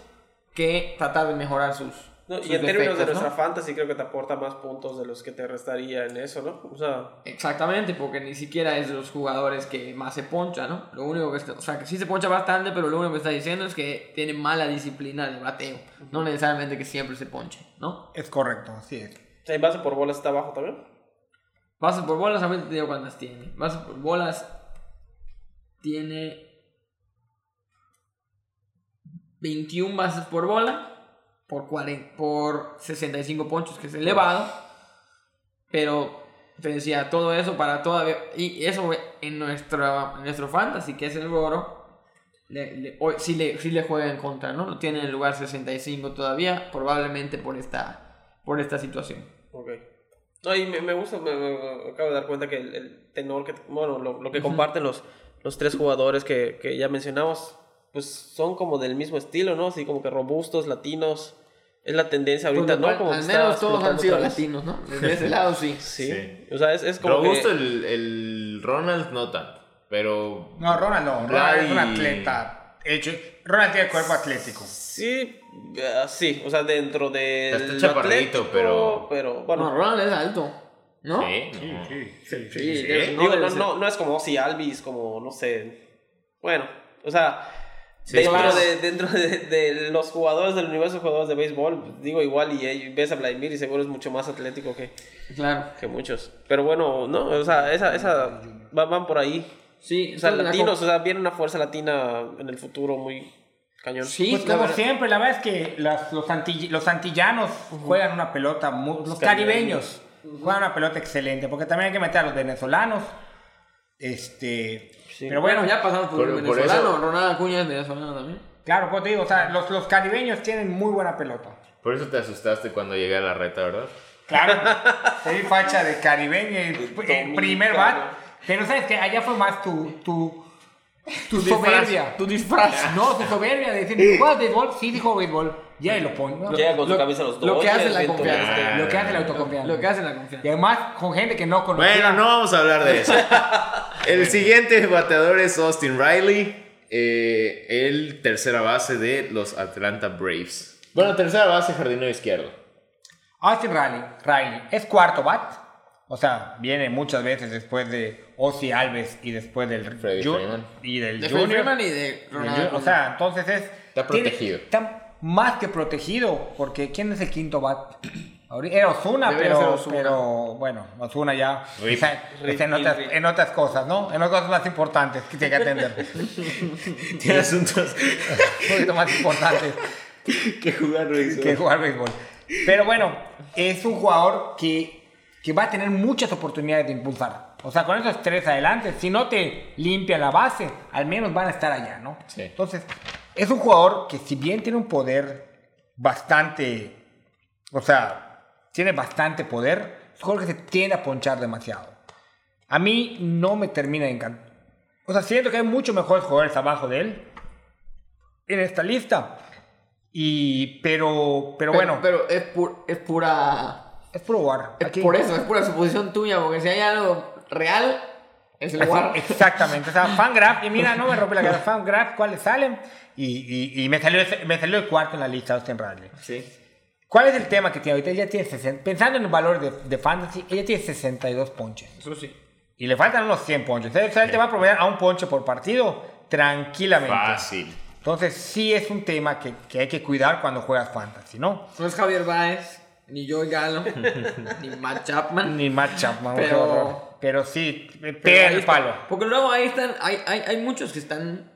que tratar de mejorar sus, No, y en términos de nuestra ¿no? fantasy creo que te aporta más puntos de los que te restaría en eso, ¿no? O sea, Exactamente, porque ni siquiera es de los jugadores que más se poncha, ¿no? Lo único que está, o sea, que sí se poncha bastante, pero lo único que está diciendo es que tiene mala disciplina de bateo, no necesariamente que siempre se ponche, ¿no? Es correcto, así es. o sea, en base por bolas está abajo también. Bases por bolas, a ver te digo cuántas tiene. Bases por bolas tiene 21 bases por bola por, 40, por 65 ponchos, que es elevado. Pero te decía, todo eso para todavía. Y eso en nuestro, en nuestro fantasy, que es el oro. Le, le- hoy sí, le, sí le juega en contra, ¿no? Lo tiene en el lugar 65 todavía, probablemente por esta, por esta situación. Ok. No, y me, me gusta, me, me- acabo de dar cuenta que el, el tenor, que, bueno, lo, lo que comparten los, los tres jugadores que, que ya mencionamos, pues son como del mismo estilo, ¿no? Así como que robustos, latinos. Es la tendencia ahorita, Pues, ¿no? al- Como al menos todos han sido latinos, ¿no? Desde ese lado sí. Sí. Sí. O sea, es, es como Robusto que... el, el Ronald no tanto, pero No, Ronald no. Ronald es un atleta hecho. Ronald tiene cuerpo atlético. Sí, eh, sí, o sea, dentro de... Está chaparrito, pero- Pero, bueno, No, Ronald es alto, ¿no? Sí, no. sí, sí. Sí, Sí. de- digo, no, no, no es como si Alvis, como, no sé... Bueno, o sea... Sí, dentro claro. de, dentro de, de los jugadores del universo de jugadores de béisbol, digo igual y, y ves a Vladimir y seguro es mucho más atlético que, Claro. que muchos. Pero bueno, no, o sea, esa, esa van, van por ahí. Sí, O sea, la latinos, o sea, viene una fuerza latina en el futuro muy cañón. Sí, Pues como verdad- siempre, la verdad es que las- los, antill- los antillanos juegan una pelota, muy- los caribeños juegan una pelota excelente, porque también hay que meter a los venezolanos. Este, pero Bueno, ya pasamos por, Por- el por venezolano. eso- Ronald Acuña es venezolano también. claro, como te digo, o sea, los, los caribeños tienen muy buena pelota. Por eso te asustaste cuando llegué a la reta, ¿verdad? Claro, di facha de caribeño y el primer bat. Pero sabes que allá fue más tu, tu, tu soberbia. Tu disfraz. No, tu soberbia de decir, ¿juegas béisbol? Sí, dijo béisbol. Ya y lo pone. ¿no? Llega con su Lo- camisa a los lo que hace la confianza. Lo que hace la autoconfianza. Lo que hace la Y confianza. además con gente que no conocía. Bueno, no vamos a hablar de eso. El siguiente bateador es Austin Riley, eh, el tercera base de los Atlanta Braves. Bueno, tercera base, jardinero izquierdo. Austin Riley, Riley es cuarto bat. O sea, viene muchas veces después de Ozzy Alves y después del Freddy Freeman. y del De Junior. Freeman y de Del Ronald Junior. O sea, entonces es. Está tiene- protegido. está más que protegido. Porque ¿quién es el quinto bat? Ahorita- Era Osuna, Debería pero, pero bueno, Osuna ya Rip. está, Rip, en, otras, en otras cosas, ¿no? En otras cosas más importantes que tiene que atender. Tiene asuntos Un poquito más importantes. que jugar béisbol. que jugar béisbol. Pero bueno, es un jugador que, que va a tener muchas oportunidades de impulsar. O sea, con esos tres adelante, si no te limpia la base, al menos van a estar allá, ¿no? Sí. Entonces, es un jugador que si bien tiene un poder bastante, o sea, tiene bastante poder, que se tiende a ponchar demasiado. A mí no me termina de encantar. O sea, siento que hay muchos mejores jugadores abajo de él en esta lista. Y, pero, pero, bueno, Pero es, pu- es pura. es puro war. Es Aquí- por eso, es pura suposición tuya, porque si hay algo real, es el war. Exactamente. O sea, Fangraph, y mira, no me rompe la cabeza. Fangraph, ¿cuáles salen? Y, y, y me, salió, me salió el cuarto en la lista, Austin Riley. Sí. ¿Cuál es el tema que tiene ahorita? Ella tiene 60, pensando en el valor de, de fantasy, ella tiene 62 ponches. Eso sí. Y le faltan unos 100 ponches. O sea, él te va a promediar a un ponche por partido tranquilamente. Fácil. Entonces, sí es un tema que, que hay que cuidar cuando juegas fantasy, ¿no? No es Javier Baez, ni Joey Galo, ni Matt Chapman. Ni match Chapman, Pero-. Pero sí, pega el palo. Porque luego ahí están, hay, hay, hay muchos que están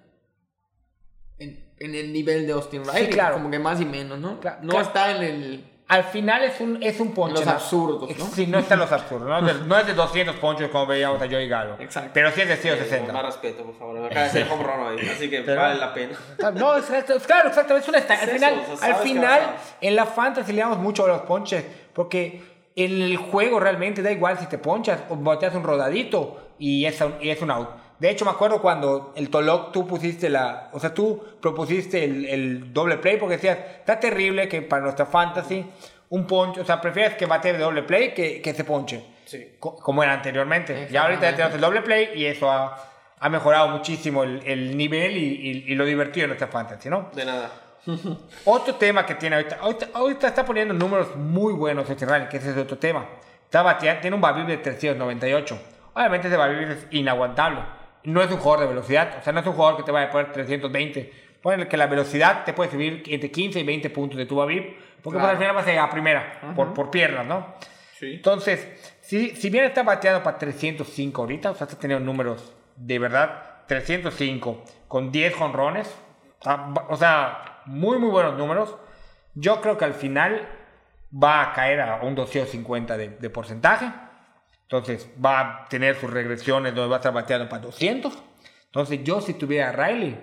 en, el nivel de Austin Riley. claro. Como que más y menos, ¿no? Claro, no claro. está en el... Al final es un, es un ponche. Los ¿no? absurdos, ¿no? Sí, no están los absurdos. No, Es de- no es de 200 ponches como veíamos a Joey Galo. Exacto. Pero sí es de Eh, 160. Más respeto, por favor. Me acaba de hacer home run ahí, así que Pero- vale la pena. No, es, es- claro, exacto. Es una Al Es eso, final, o sea, al final en la fantasy le damos mucho a los ponches. Porque en el juego realmente da igual si te ponchas o boteas un rodadito y es un, y es un out. De hecho, me acuerdo cuando el Toloc tú pusiste la. O sea, tú propusiste el, el doble play porque decías, está terrible que para nuestra fantasy un ponche. O sea, prefieres que bate de doble play que, que se ponche. Sí. co- como era anteriormente. Ya ahorita ya tenemos el doble play y eso ha, ha mejorado muchísimo el, el nivel y, y- y lo divertido de nuestra fantasy, ¿no? De nada. Otro tema que tiene ahorita, ahorita, ahorita está poniendo números muy buenos este rally, que ese es otro tema. Está bateando, tiene un Babib de 398. Obviamente ese Babib es inaguantable. No es un jugador de velocidad, o sea, no es un jugador que te vaya a poner 320. Ponle que la velocidad te puede subir entre 15 y 20 puntos de tu Babib, porque pues, Claro. al final vas a llegar a primera, por, por piernas, ¿no? Sí. Entonces, si, si bien está bateando para 305 ahorita, o sea, está teniendo números de verdad 305 con 10 jonrones, o sea, muy, muy buenos números. Yo creo que al final va a caer a un 250 de, de porcentaje. Entonces va a tener sus regresiones donde va a estar bateando para 200. Entonces yo si tuviera a Riley,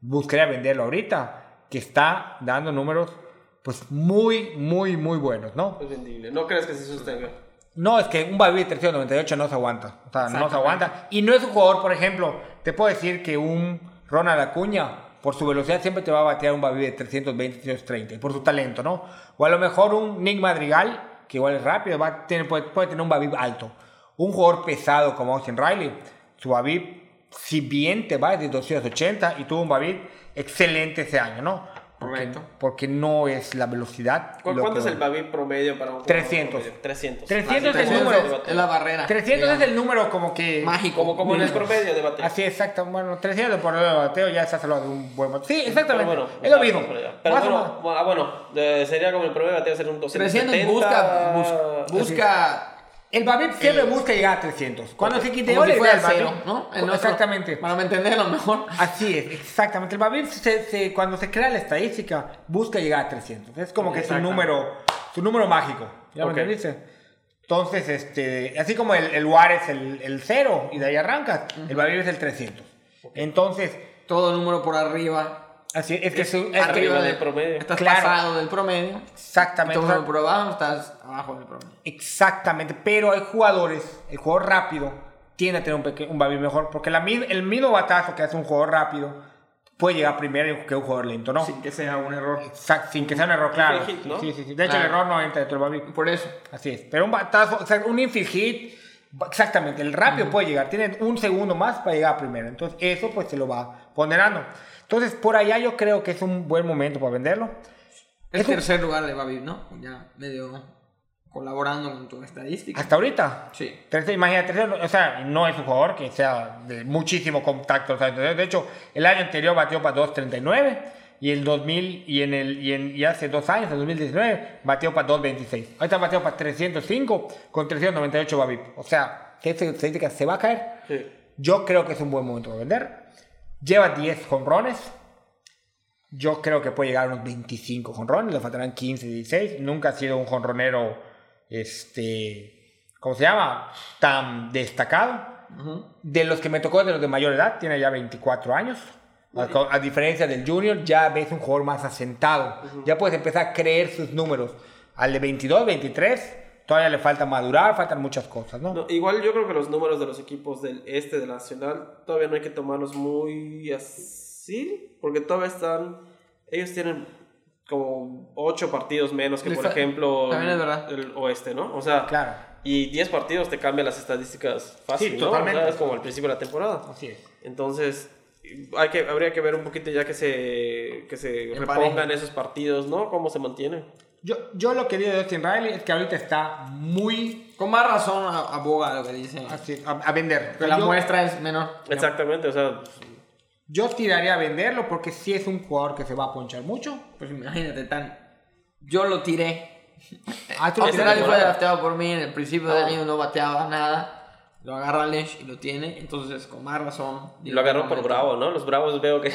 buscaría venderlo ahorita, que está dando números pues muy, muy, muy buenos, ¿no? Es vendible. ¿No crees que se sostenga? No, es que un Babi de 398 no se aguanta. O sea, no se aguanta. Y no es un jugador, por ejemplo, te puedo decir que un Ronald Acuña, por su velocidad, siempre te va a batear un Babi de 320, 330, y por su talento, ¿no? O a lo mejor un Nick Madrigal, que igual es rápido, va a tener- puede, puede tener un Babi alto. Un jugador pesado como Austin Riley, su Babi, si bien te va de 280 y tuvo un Babi excelente ese año, ¿no? Porque, Correcto. porque no es la velocidad. ¿Cu- lo ¿Cuánto que- es el Babi promedio para un jugador 300. promedio? 300. 300 es el 300 número. es la barrera. 300 es el número como que... mágico. Como, como en el promedio de bateo. Así, exacto. Bueno, 300 por el bateo ya estás hablando de un buen bateo. Sí, exactamente. Pero bueno, es lo mismo. pero Más bueno, ah, bueno, sería como el promedio de bateo ser un 270. 300 busca, bus- busca El Babip siempre busca llegar a 300. Cuando se quite si le da el cero. ¿no? El Exactamente. Para me entenderlo mejor. Así es, exactamente. El Babip, se- se- cuando se crea la estadística, busca llegar a 300. Es como que es Exacto. número, su número mágico. ¿Ya Ok. me entendiste? Entonces, este, así como el, el WAR es el, el 0 y de ahí arrancas, el Babip es el 300. Entonces, Todo número por arriba. Así es que, es que- arriba de- del promedio. Estás Claro. pasado del promedio. exactamente. Por abajo estás abajo del promedio. Exactamente, pero hay jugadores, el jugador rápido tiene a tener un, un Babip mejor, porque la, el mismo batazo que hace un jugador rápido puede llegar primero que un jugador lento, ¿no? Sin que sea un error. Exacto, sin que sea un error, claro. Hit, ¿no? Sí, sí, sí. De hecho, Claro. el error no entra dentro del Babip. Por eso. Así es. Pero un batazo, o sea, un infield hit, exactamente, el rápido puede llegar. Tiene un segundo más para llegar primero. Entonces, eso pues se lo va ponderando. Entonces, por allá yo creo que es un buen momento para venderlo. Es Es un- tercer lugar de Babib, ¿no? Ya medio colaborando con tu estadística. Hasta ahorita. Sí. Tercer- imagínate, tercero, o sea, no es un jugador que sea de muchísimo contacto. o sea, de hecho, el año anterior batió para 2.39 y el 2000 y en el y, en, y hace dos años, en 2019, batió para 2.26. Ahorita batió para 305 con 398 Babip. O sea, que esa estadística se va a caer. Sí. Yo creo que es un buen momento de vender. Lleva 10 jonrones. Yo creo que puede llegar a unos 25 jonrones. Le faltarán 15, 16. Nunca ha sido un jonronero, este, ¿cómo se llama? Tan destacado. De los que me tocó, de los de mayor edad, tiene ya 24 años. A, diferencia del junior, ya ves un jugador más asentado. Ya puedes empezar a creer sus números. Al de 22, 23, todavía le falta madurar, faltan muchas cosas, ¿no? No, igual yo creo que los números de los equipos del este de la Nacional todavía no hay que tomarlos muy así, porque todavía están, ellos tienen como 8 partidos menos que por ejemplo el oeste, ¿no? O sea, Claro. y 10 partidos te cambian las estadísticas fácil, Sí, ¿no? totalmente. O sea, es como al principio de la temporada. Así es. Entonces, hay que, habría que ver un poquito ya que se, que se repongan esos partidos, ¿no? Cómo se mantiene. Yo, yo lo que digo de Austin Riley es que ahorita está muy Con más razón a- aboga lo que dice. así, a, a vender. Que la yo, muestra es menor. Exactamente, o sea, yo tiraría a venderlo porque sí es un jugador que se va a ponchar mucho. Pues imagínate, tan. Yo lo tiré. Ah, fue drafteado por mí en el principio del año, no bateaba nada. Lo agarra Lesh y lo diene. Entonces, con más razón. lo agarró por Bravo, ¿no? Los Bravos veo que...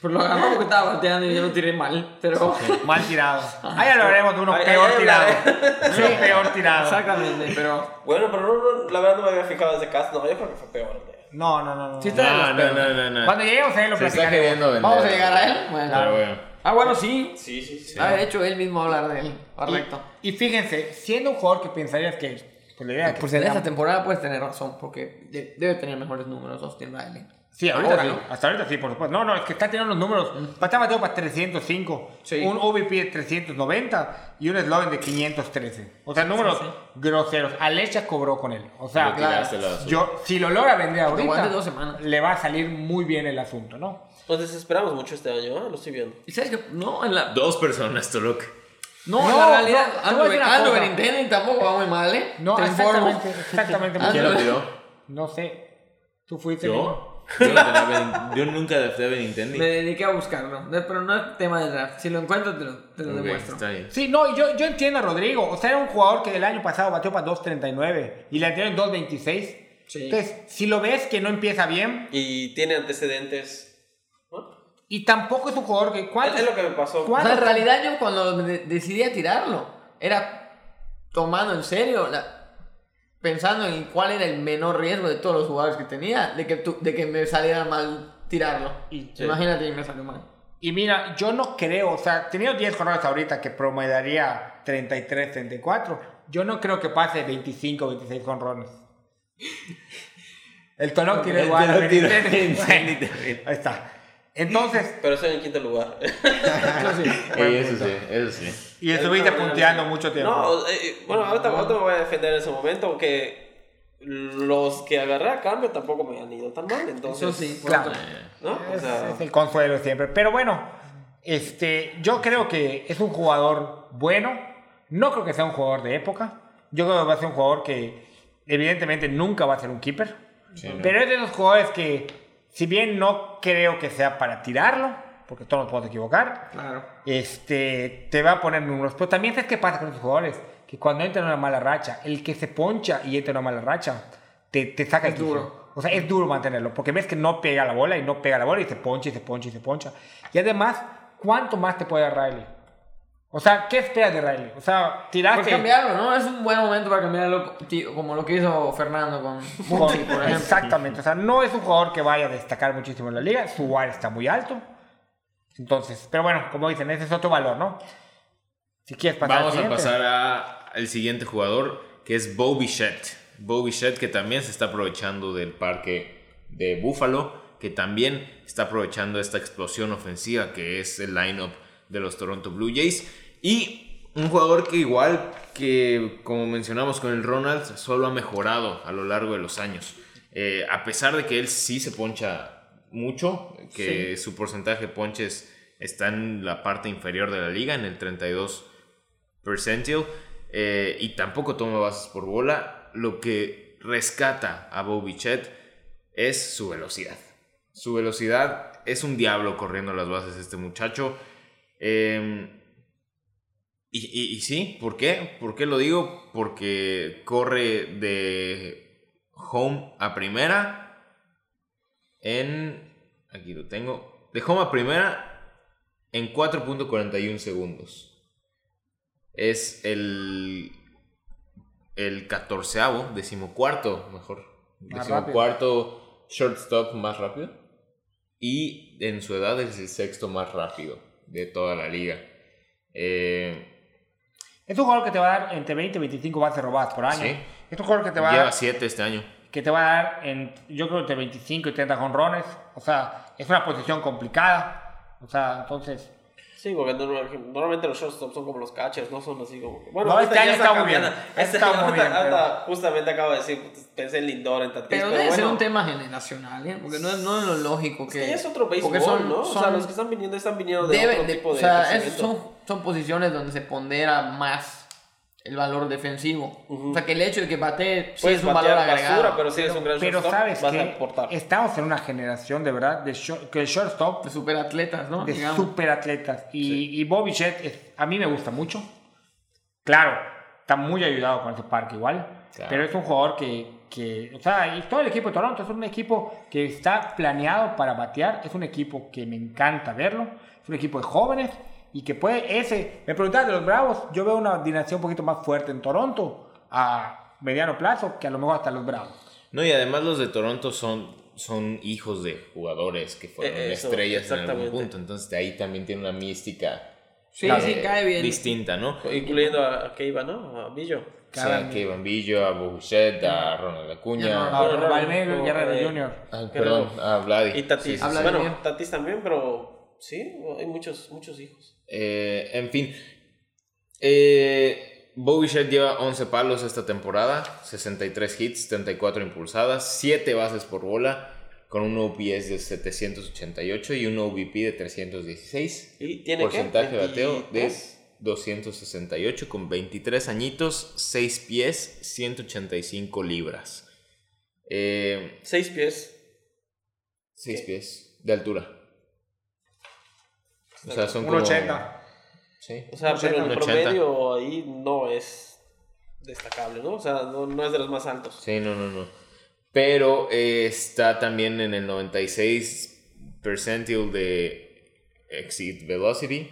Pues lo agarró porque estaba bateando y yo lo tiré mal. Pero. Mal tirado. Ahí hablaremos de uno Ahí- peor ahí tirado. hablaré. Uno peor tirado. Exactamente, pero. Bueno, pero no, no, la verdad no me había fijado desde casa. No, yo creo que fue peor. No, no, no. no. Sí está No, no, no, no, no. Cuando lleguemos a él lo Se está platicaremos. queriendo vender. Vamos a llegar a él. Bueno. Pero bueno. Ah, bueno, sí. Sí, sí, sí. Ah, de hecho, él mismo hablar de él. Correcto. Y, y fíjense, siendo un jugador que pensarías que. Pues la idea que Pues en esta temporada puedes tener razón, porque de- debe tener mejores números Austin Riley. Sí, ahorita Ahora, sí. ¿no? Hasta ahorita sí, por supuesto. No, no, es que está teniendo los números. Está Mateo para 305, Sí. un OVP de 390 y un slogan de 513. O sea, números Sí, sí. groseros. Alecha cobró con él. O sea, basura. yo, si lo logra vender ahorita, dos semanas. le va a salir muy bien el asunto, ¿no? Nos desesperamos mucho este año, ¿eh? Lo estoy viendo. Y sabes que no, en la, Dos personas, Tolok. No, No, en la realidad, no, te voy a Ando decir una Ando cosa. Benintendi tampoco va muy mal, ¿eh? No, Te informo. exactamente, exactamente. ¿Quién no. lo tiró? No sé. Tú fuiste. ¿Yo? Yo, no yo nunca drafté a Benintendi. Me dediqué a buscarlo, no, pero no es tema de draft. Si lo encuentro, te lo, te lo Ok, demuestro. está bien. Sí, no, yo, yo entiendo a Rodrigo. O sea, era un jugador que el año pasado batió para 2.39 y le anterior en 2.26. Sí. Entonces, si lo ves que no empieza bien, Y tiene antecedentes. Y tampoco es un jugador que. Es, ¿cuántos- es lo que me pasó. O ¿Cuánto? sea, en realidad yo cuando de- decidí a tirarlo, era tomando en serio, la- pensando en cuál era el menor riesgo de todos los jugadores que tenía, de que, tu- de que me saliera mal tirarlo. Y- Y, Imagínate y me salió mal. Y mira, yo no creo, o sea, teniendo 10 jornadas ahorita que promediaría 33, 34, yo no creo que pase 25, 26 jonrones. El Tolón tiene El igual. Tolón tiene 23. 23 también. Ahí está. Entonces, Pero estoy en quinto lugar. Ey, eso sí, eso sí. y estuviste punteando mucho tiempo. No, eh, bueno, ahorita, ahorita me voy a defender en ese momento, aunque los que agarré a cambio tampoco me han ido tan mal, entonces. Eso sí, Claro. otro- ¿No? O Es, sea, es el consuelo siempre. Pero bueno, este, yo creo que es un jugador bueno. No creo que sea un jugador de época. Yo creo que va a ser un jugador que evidentemente nunca va a ser un keeper. Sí, no. Pero es de esos jugadores que, si bien no creo que sea para tirarlo, porque todos nos podemos equivocar, Claro. este, te va a poner números. Pero también sabes qué pasa con esos jugadores. Que cuando entra en una mala racha, el que se poncha y entra en una mala racha, te, te saca Es el duro. O sea, es duro mantenerlo. Porque ves que no pega la bola y no pega la bola y se poncha y se poncha y se poncha. Y además, ¿cuánto más te puede dar Riley? O sea, ¿qué esperas de Riley? O sea, tiraste. cambiarlo, ¿no? Es un buen momento para cambiarlo, tío, como lo que hizo Fernando con con- Monty, por ejemplo. exactamente. O sea, no es un jugador que vaya a destacar muchísimo en la liga. Su WAR está muy alto. Entonces, pero bueno, como dicen, ese es otro valor, ¿no? Si quieres pasar al Vamos a siguiente. pasar al siguiente jugador, que es Bo Bichette. Bo Bichette, que también se está aprovechando del parque de Buffalo, que también está aprovechando esta explosión ofensiva que es el lineup de los Toronto Blue Jays. Y un jugador que igual que, como mencionamos con el Ronald, solo ha mejorado a lo largo de los años. Eh, a pesar de que él sí se poncha mucho, que su porcentaje de ponches está en la parte inferior de la liga, en el 32 percentile, eh, y tampoco toma bases por bola, lo que rescata a Bo Bichette es su velocidad. Su velocidad es un diablo corriendo las bases este muchacho. Eh, y, y- y sí, ¿por qué? ¿Por qué lo digo? Porque corre de home a primera en... Aquí lo tengo. De home a primera en 4.41 segundos. Es el... El catorceavo, decimocuarto, mejor. Decimocuarto shortstop más rápido. Y en su edad es el sexto más rápido de toda la liga. Eh, Es un jugador que te va a dar entre 20 y 25 bases robadas por año. Sí. Es un jugador que te va a lleva dar, 7 este año. que te va a dar en, yo creo entre 25 y 30 jonrones. O sea, es una posición complicada. O sea, entonces, Sí, porque normal- normalmente los shortstops son como los catchers, no son así como. Bueno, No, este año está muy bien. Este Está año muy bien, ahorita- pero- justamente acabo de decir, pensé en Lindor, en Tatis, Pero pero, debe ser un tema generacional, ¿eh? Porque no es, no es lo lógico Es que... ya es otro béisbol, porque son, ¿no? o sea, son- los que están viniendo están viniendo de otro de- tipo de o sea, es- son posiciones donde se pondera más el valor defensivo. Ujú. O sea, que el hecho de que batee sí Puedes es un valor agregado. basura, pero si eres un gran pero shortstop, sabes que estamos en una generación de verdad de short- que el shortstop De superatletas, ¿no? de Digamos. superatletas. Y, y Bobby Chet es- a mí me gusta mucho. Claro, está muy ayudado con ese parque igual. Claro. Pero es un jugador que, que, o sea, y todo el equipo de Toronto es un equipo que está planeado para batear. Es un equipo que me encanta verlo. Es un equipo de jóvenes y que puede, ese, me preguntabas de los Bravos, yo veo una dinastía un poquito más fuerte en Toronto a mediano plazo que a lo mejor hasta los Bravos. No, y además los de Toronto son, son hijos de jugadores que fueron Eh, eso, estrellas en algún punto. Entonces de ahí también tiene una mística Sí, eh, sí, cae bien. distinta, ¿no? Incluyendo a, a que iba, ¿no? A Billo. Sí, a Kevin Billo, a Bouchet, a Ronald Acuña. No, Valmero, no, Guerrero eh, Jr. Ah, perdón, a Vladi. Y Tatis. Sí, sí, Habla sí. bien. Bueno, Tatis también, pero sí, hay muchos, muchos hijos. Eh, en fin. Eh, Bo Bichette lleva 11 palos esta temporada, 63 hits, 34 impulsadas, 7 bases por bola, con un OPS de 788 y un OVP de 316. Y tiene Porcentaje de bateo de 268 con 23 añitos, 6 pies, 185 libras. Eh, 6 pies. 6 pies de altura. O sea, son Un como... 80. Sí. O sea, Un pero el 80. promedio ahí no es destacable, ¿no? O sea, no, no es de los más altos. Sí, no, no, no. Pero eh, está también en el 96 percentile de exit velocity,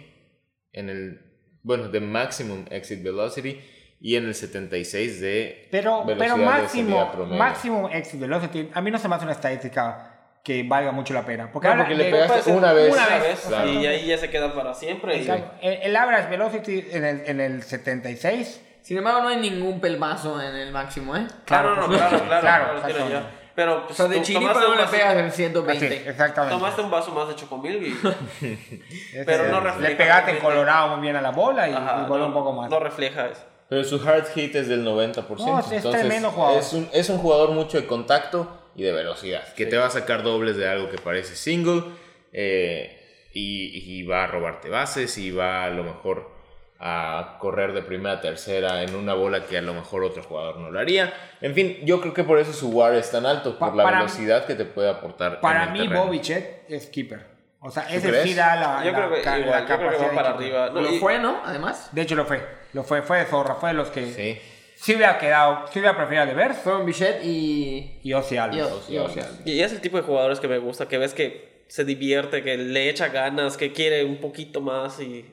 en el, bueno, de maximum exit velocity y en el 76 de Pero, velocidad pero de máximo, promedio. máximo exit velocity, a mí no se me hace una estadística que valga mucho la pena. Porque, habla porque le pegaste una vez. una vez, claro. y ahí ya se queda para siempre. y- Exacto. El, el average velocity en el, en el 76. Sin embargo, no hay ningún pelmazo en el máximo, ¿eh? Claro, no, no, claro, claro, Claro, claro, tiro ya. Pero O pues, sea, de chiripa tomaste no un le vaso- pegas el Así, 120. exactamente. Tomaste un vaso más de chocomil y pero no Le refleja pegaste en colorado muy bien a la bola y, Ajá, y voló no, un poco más. No refleja eso. Pero su hard hit es del 90%. No, es entonces tremendo jugador. Es un, es un jugador mucho de contacto y de velocidad. Que te va a sacar dobles de algo que parece single. eh, y, y va a robarte bases y va a lo mejor a correr de primera a tercera en una bola que a lo mejor otro jugador no lo haría. En fin, yo creo que por eso su WAR es tan alto, por Pa- la velocidad que te puede aportar. Para en el mí. Bobichet es keeper. O sea, ese crees? sí da la, Yo la creo que ca- la igual, yo creo que capacidad va de para arriba. No, Lo y- fue, ¿no? Además. De hecho, lo fue. Lo fue, fue de zorra. Fue de los que Sí. Sí hubiera quedado, sí hubiera preferido a Devers Fueron Bichette y. y Ozzy y, Alves. y Ozzy Alves. Y es el tipo de jugadores que me gusta, que ves que se divierte, que le echa ganas, que quiere un poquito más y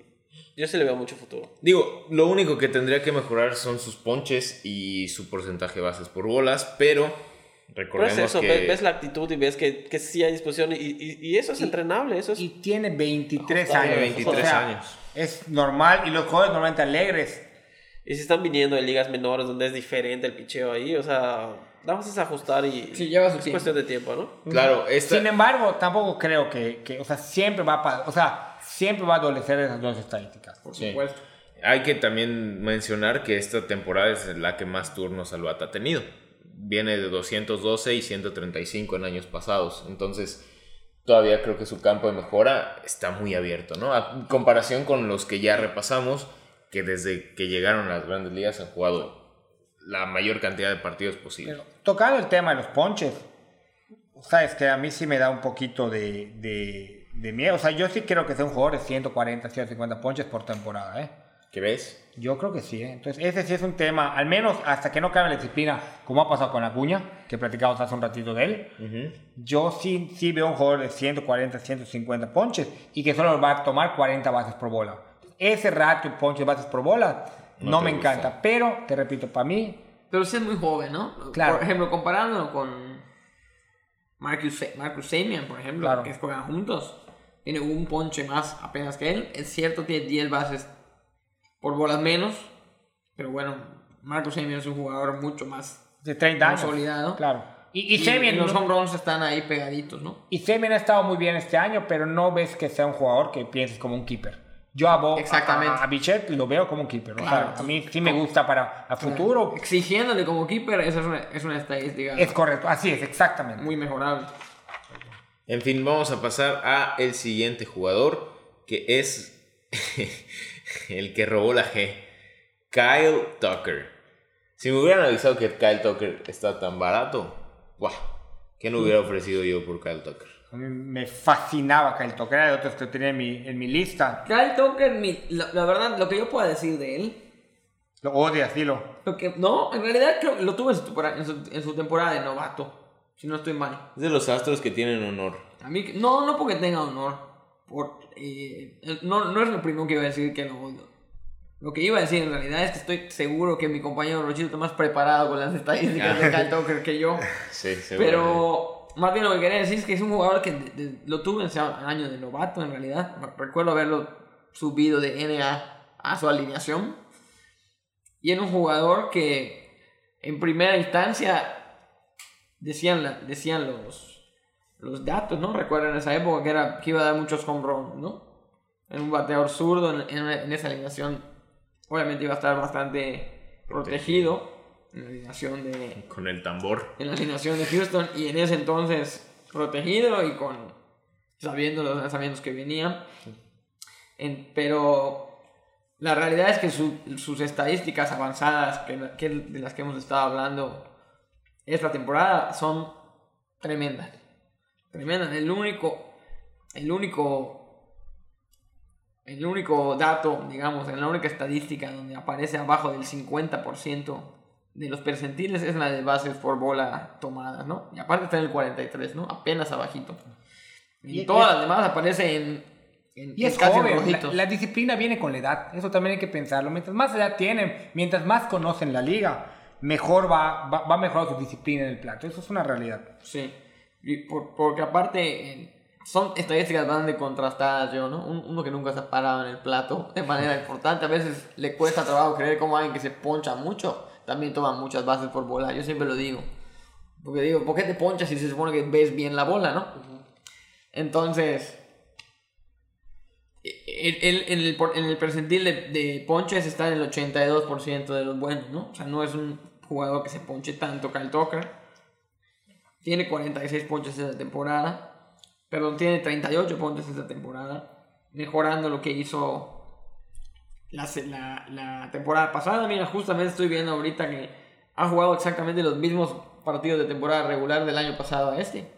yo sí le veo mucho futuro. Digo, lo único que tendría que mejorar son sus ponches y su porcentaje de bases por bolas, pero Pero recordemos es eso, que... ves, ves la actitud y ves que, que sí hay disposición y, y- y eso es entrenable, eso es... Y tiene 23 Tiene años. 23 o sea, años. Es normal. Y los jugadores normalmente alegres. Y si están viniendo de ligas menores donde es diferente el picheo ahí, o sea, vamos a ajustar y Sí, lleva su es tiempo. cuestión de tiempo, ¿no? Claro, esta... Sin embargo, tampoco creo que, que, o sea, siempre va a, o sea, siempre va a adolecer esas dos estadísticas. Por Sí. supuesto. Hay que también mencionar que esta temporada es la que más turnos al bate ha tenido. Viene de 212 y 135 en años pasados. Entonces, todavía creo que su campo de mejora está muy abierto, ¿no? A comparación con los que ya repasamos, que desde que llegaron a las grandes ligas han jugado la mayor cantidad de partidos posible. Pero, tocando el tema de los ponches, sabes que a mí sí me da un poquito de, de, de miedo. O sea, yo sí creo que sea un jugador de 140, 150 ponches por temporada, ¿eh? ¿Qué ves? Yo creo que sí, ¿eh? Entonces, ese sí es un tema, al menos hasta que no cambie la disciplina, como ha pasado con Acuña, que platicamos hace un ratito de él. Yo sí, sí veo un jugador de 140, 150 ponches y que solo va a tomar 40 bases por bola. Ese ratio de ponches bases por bola no, No me gusta. encanta, pero te repito, para mí, Pero sí es muy joven, ¿no? Claro. Por ejemplo, comparándolo con Marcus, Marcus Samian, por ejemplo, Claro. que juegan juntos. Tiene un ponche más apenas que él. Es cierto, tiene 10 bases por bolas menos. Pero bueno, Marcus Samian es un jugador mucho más de 30 años. consolidado. Claro. Y, y, Y, Semien, y los home runs están ahí pegaditos, ¿no? y Semien ha estado muy bien este año, pero no ves que sea un jugador que pienses como un keeper. Yo a, Bo, Exactamente. a, a Bichette lo veo como un keeper. o sea, Claro. a mí sí me gusta para a futuro. Exigiéndole como keeper, esa es una, es una estadística Es correcto, así es, exactamente. muy mejorable. En fin, vamos a pasar a el siguiente jugador, que es el que robó la G, Kyle Tucker. Si me hubieran avisado que Kyle Tucker está tan barato, ¡guau! ¿Qué no hubiera ofrecido yo por Kyle Tucker? A mí me fascinaba Kyle Tucker, era de otros que tenía en mi, en mi lista. Kyle Tucker, mi- la, la verdad, lo que yo puedo decir de él Lo odias, dilo. Lo que, no, en realidad creo lo tuve en su, temporada, en, su, en su temporada de novato. Si no estoy mal. Es de los astros que tienen honor. A mí, no, no porque tenga honor. Por, eh, no, no es lo primero que iba a decir que lo odio. Lo que iba a decir en realidad es que estoy seguro que mi compañero Rochito está más preparado con las estadísticas de Kyle Tucker que yo. Sí, seguro. Pero más bien lo que quería decir es que es un jugador que de- de- lo tuve en ese año de novato en realidad. Recuerdo haberlo subido de NA a su alineación. Y era un jugador que en primera instancia decían, la- decían los, los datos, ¿no? Recuerdan esa época que, era, que iba a dar muchos home runs, ¿no? En un bateador zurdo, en, en- en esa alineación, obviamente iba a estar bastante protegido en la alineación de, Con el tambor. en la alineación de Houston y en ese entonces protegido y con sabiendo los lanzamientos que venían. En- pero la realidad es que su- sus estadísticas avanzadas, que, que de las que hemos estado hablando esta temporada, son tremendas. Tremendas. El único, el único, el único dato, digamos, en la única estadística donde aparece abajo del 50% de los percentiles es la de bases por bola tomadas, ¿no? Y aparte está en el 43, ¿no? Apenas abajito. Y, Y- todas y- las demás aparecen en, en- Y es joven, la, la disciplina viene con la edad, eso también hay que pensarlo. Mientras más edad tienen, mientras más conocen la liga, mejor va, va, va a mejorar su disciplina en el plato. Eso es una realidad. Sí, y por- porque aparte son estadísticas bastante contrastadas, yo, ¿no? Un- uno que nunca se ha parado en el plato de manera importante, a veces le cuesta trabajo creer cómo alguien que se poncha mucho también toma muchas bases por bola, yo siempre lo digo. Porque digo, ¿por qué te ponchas si se supone que ves bien la bola, no? Entonces, el, el- en, el, en el percentil de, de ponches está en el 82% de los buenos, ¿no? O sea, no es un jugador que se ponche tanto Kyle Tucker. Tiene 46 ponches esta temporada. Perdón, tiene 38 ponches esta temporada. Mejorando lo que hizo la, se- la, la temporada pasada. Mira, justamente estoy viendo ahorita que ha jugado exactamente los mismos partidos de temporada regular del año pasado a este.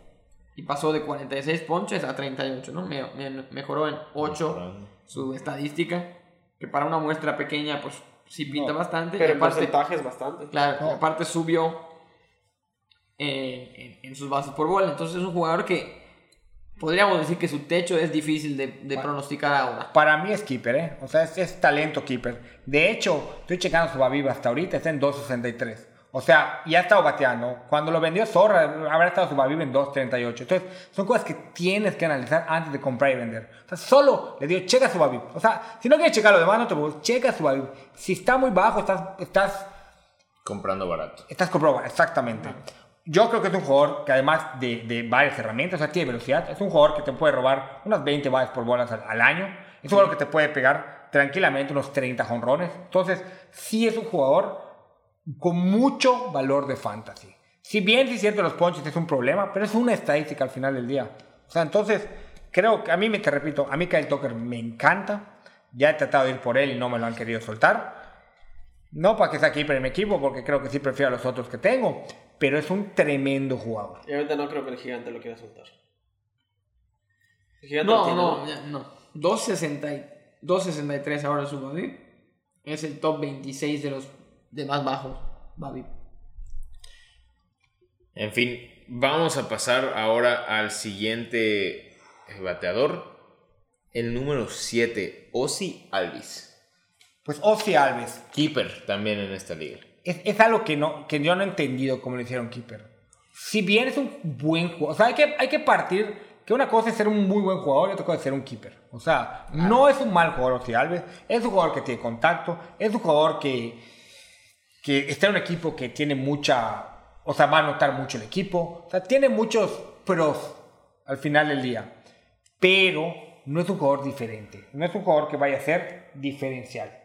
Y pasó de 46 ponches a 38, ¿no? Me- me- mejoró en 8 Mejorando. su estadística. Que para una muestra pequeña, pues sí pinta No, bastante. Pero aparte, porcentaje es bastante. Claro, No. aparte subió eh, en, en sus bases por bola. Entonces es un jugador que podríamos decir que su techo es difícil de, de pronosticar ahora. Para mí es keeper, ¿eh? O sea, es, es talento keeper. De hecho, estoy checando su Baviva hasta ahorita, está en 2.63. O sea, ya ha estado bateando. Cuando lo vendió Zorra, habrá estado su Baviva en 2.38. Entonces, son cosas que tienes que analizar antes de comprar y vender. O sea, solo le digo, checa su Baviva. O sea, si no quieres checar lo demás, no te preocupes, checa su Baviva. Si está muy bajo, estás, estás Comprando barato. Estás comprobado, exactamente. Yo creo que es un jugador que además de, de varias herramientas, o sea, tiene velocidad, es un jugador que te puede robar unas 20 bases por bolas al, al año. Es un jugador que te puede pegar tranquilamente unos 30 jonrones. Entonces, sí es un jugador con mucho valor de fantasy. Si bien, sí es cierto, los ponches es un problema, pero es una estadística al final del día. O sea, entonces, creo que a mí, me te repito, a mí Kyle Tucker me encanta. Ya he tratado de ir por él y no me lo han querido soltar. No para que sea keeper en mi equipo, porque creo que sí prefiero a los otros que tengo. Pero es un tremendo jugador. Y ahorita no creo que el gigante lo quiera soltar. El gigante lo No, tiene, no, ya, no. 2.60 y- 2.63 ahora su Babi. Es el top 26 de los de más bajos. Babi. En fin, vamos a pasar ahora al siguiente eh, bateador. El número 7, Ozzy Alvis. Pues Ozzy Alves. Keeper también en esta liga. Es, es algo que, no, que yo no he entendido cómo lo hicieron keeper. Si bien es un buen jugador. O sea, hay que, hay que partir que una cosa es ser un muy buen jugador y otra cosa es ser un keeper. O sea, no es un mal jugador Ozzy Alves. Es un jugador que tiene contacto. Es un jugador que, que está en un equipo que tiene mucha... O sea, va a notar mucho el equipo. O sea, tiene muchos pros al final del día. Pero no es un jugador diferente. No es un jugador que vaya a ser diferencial.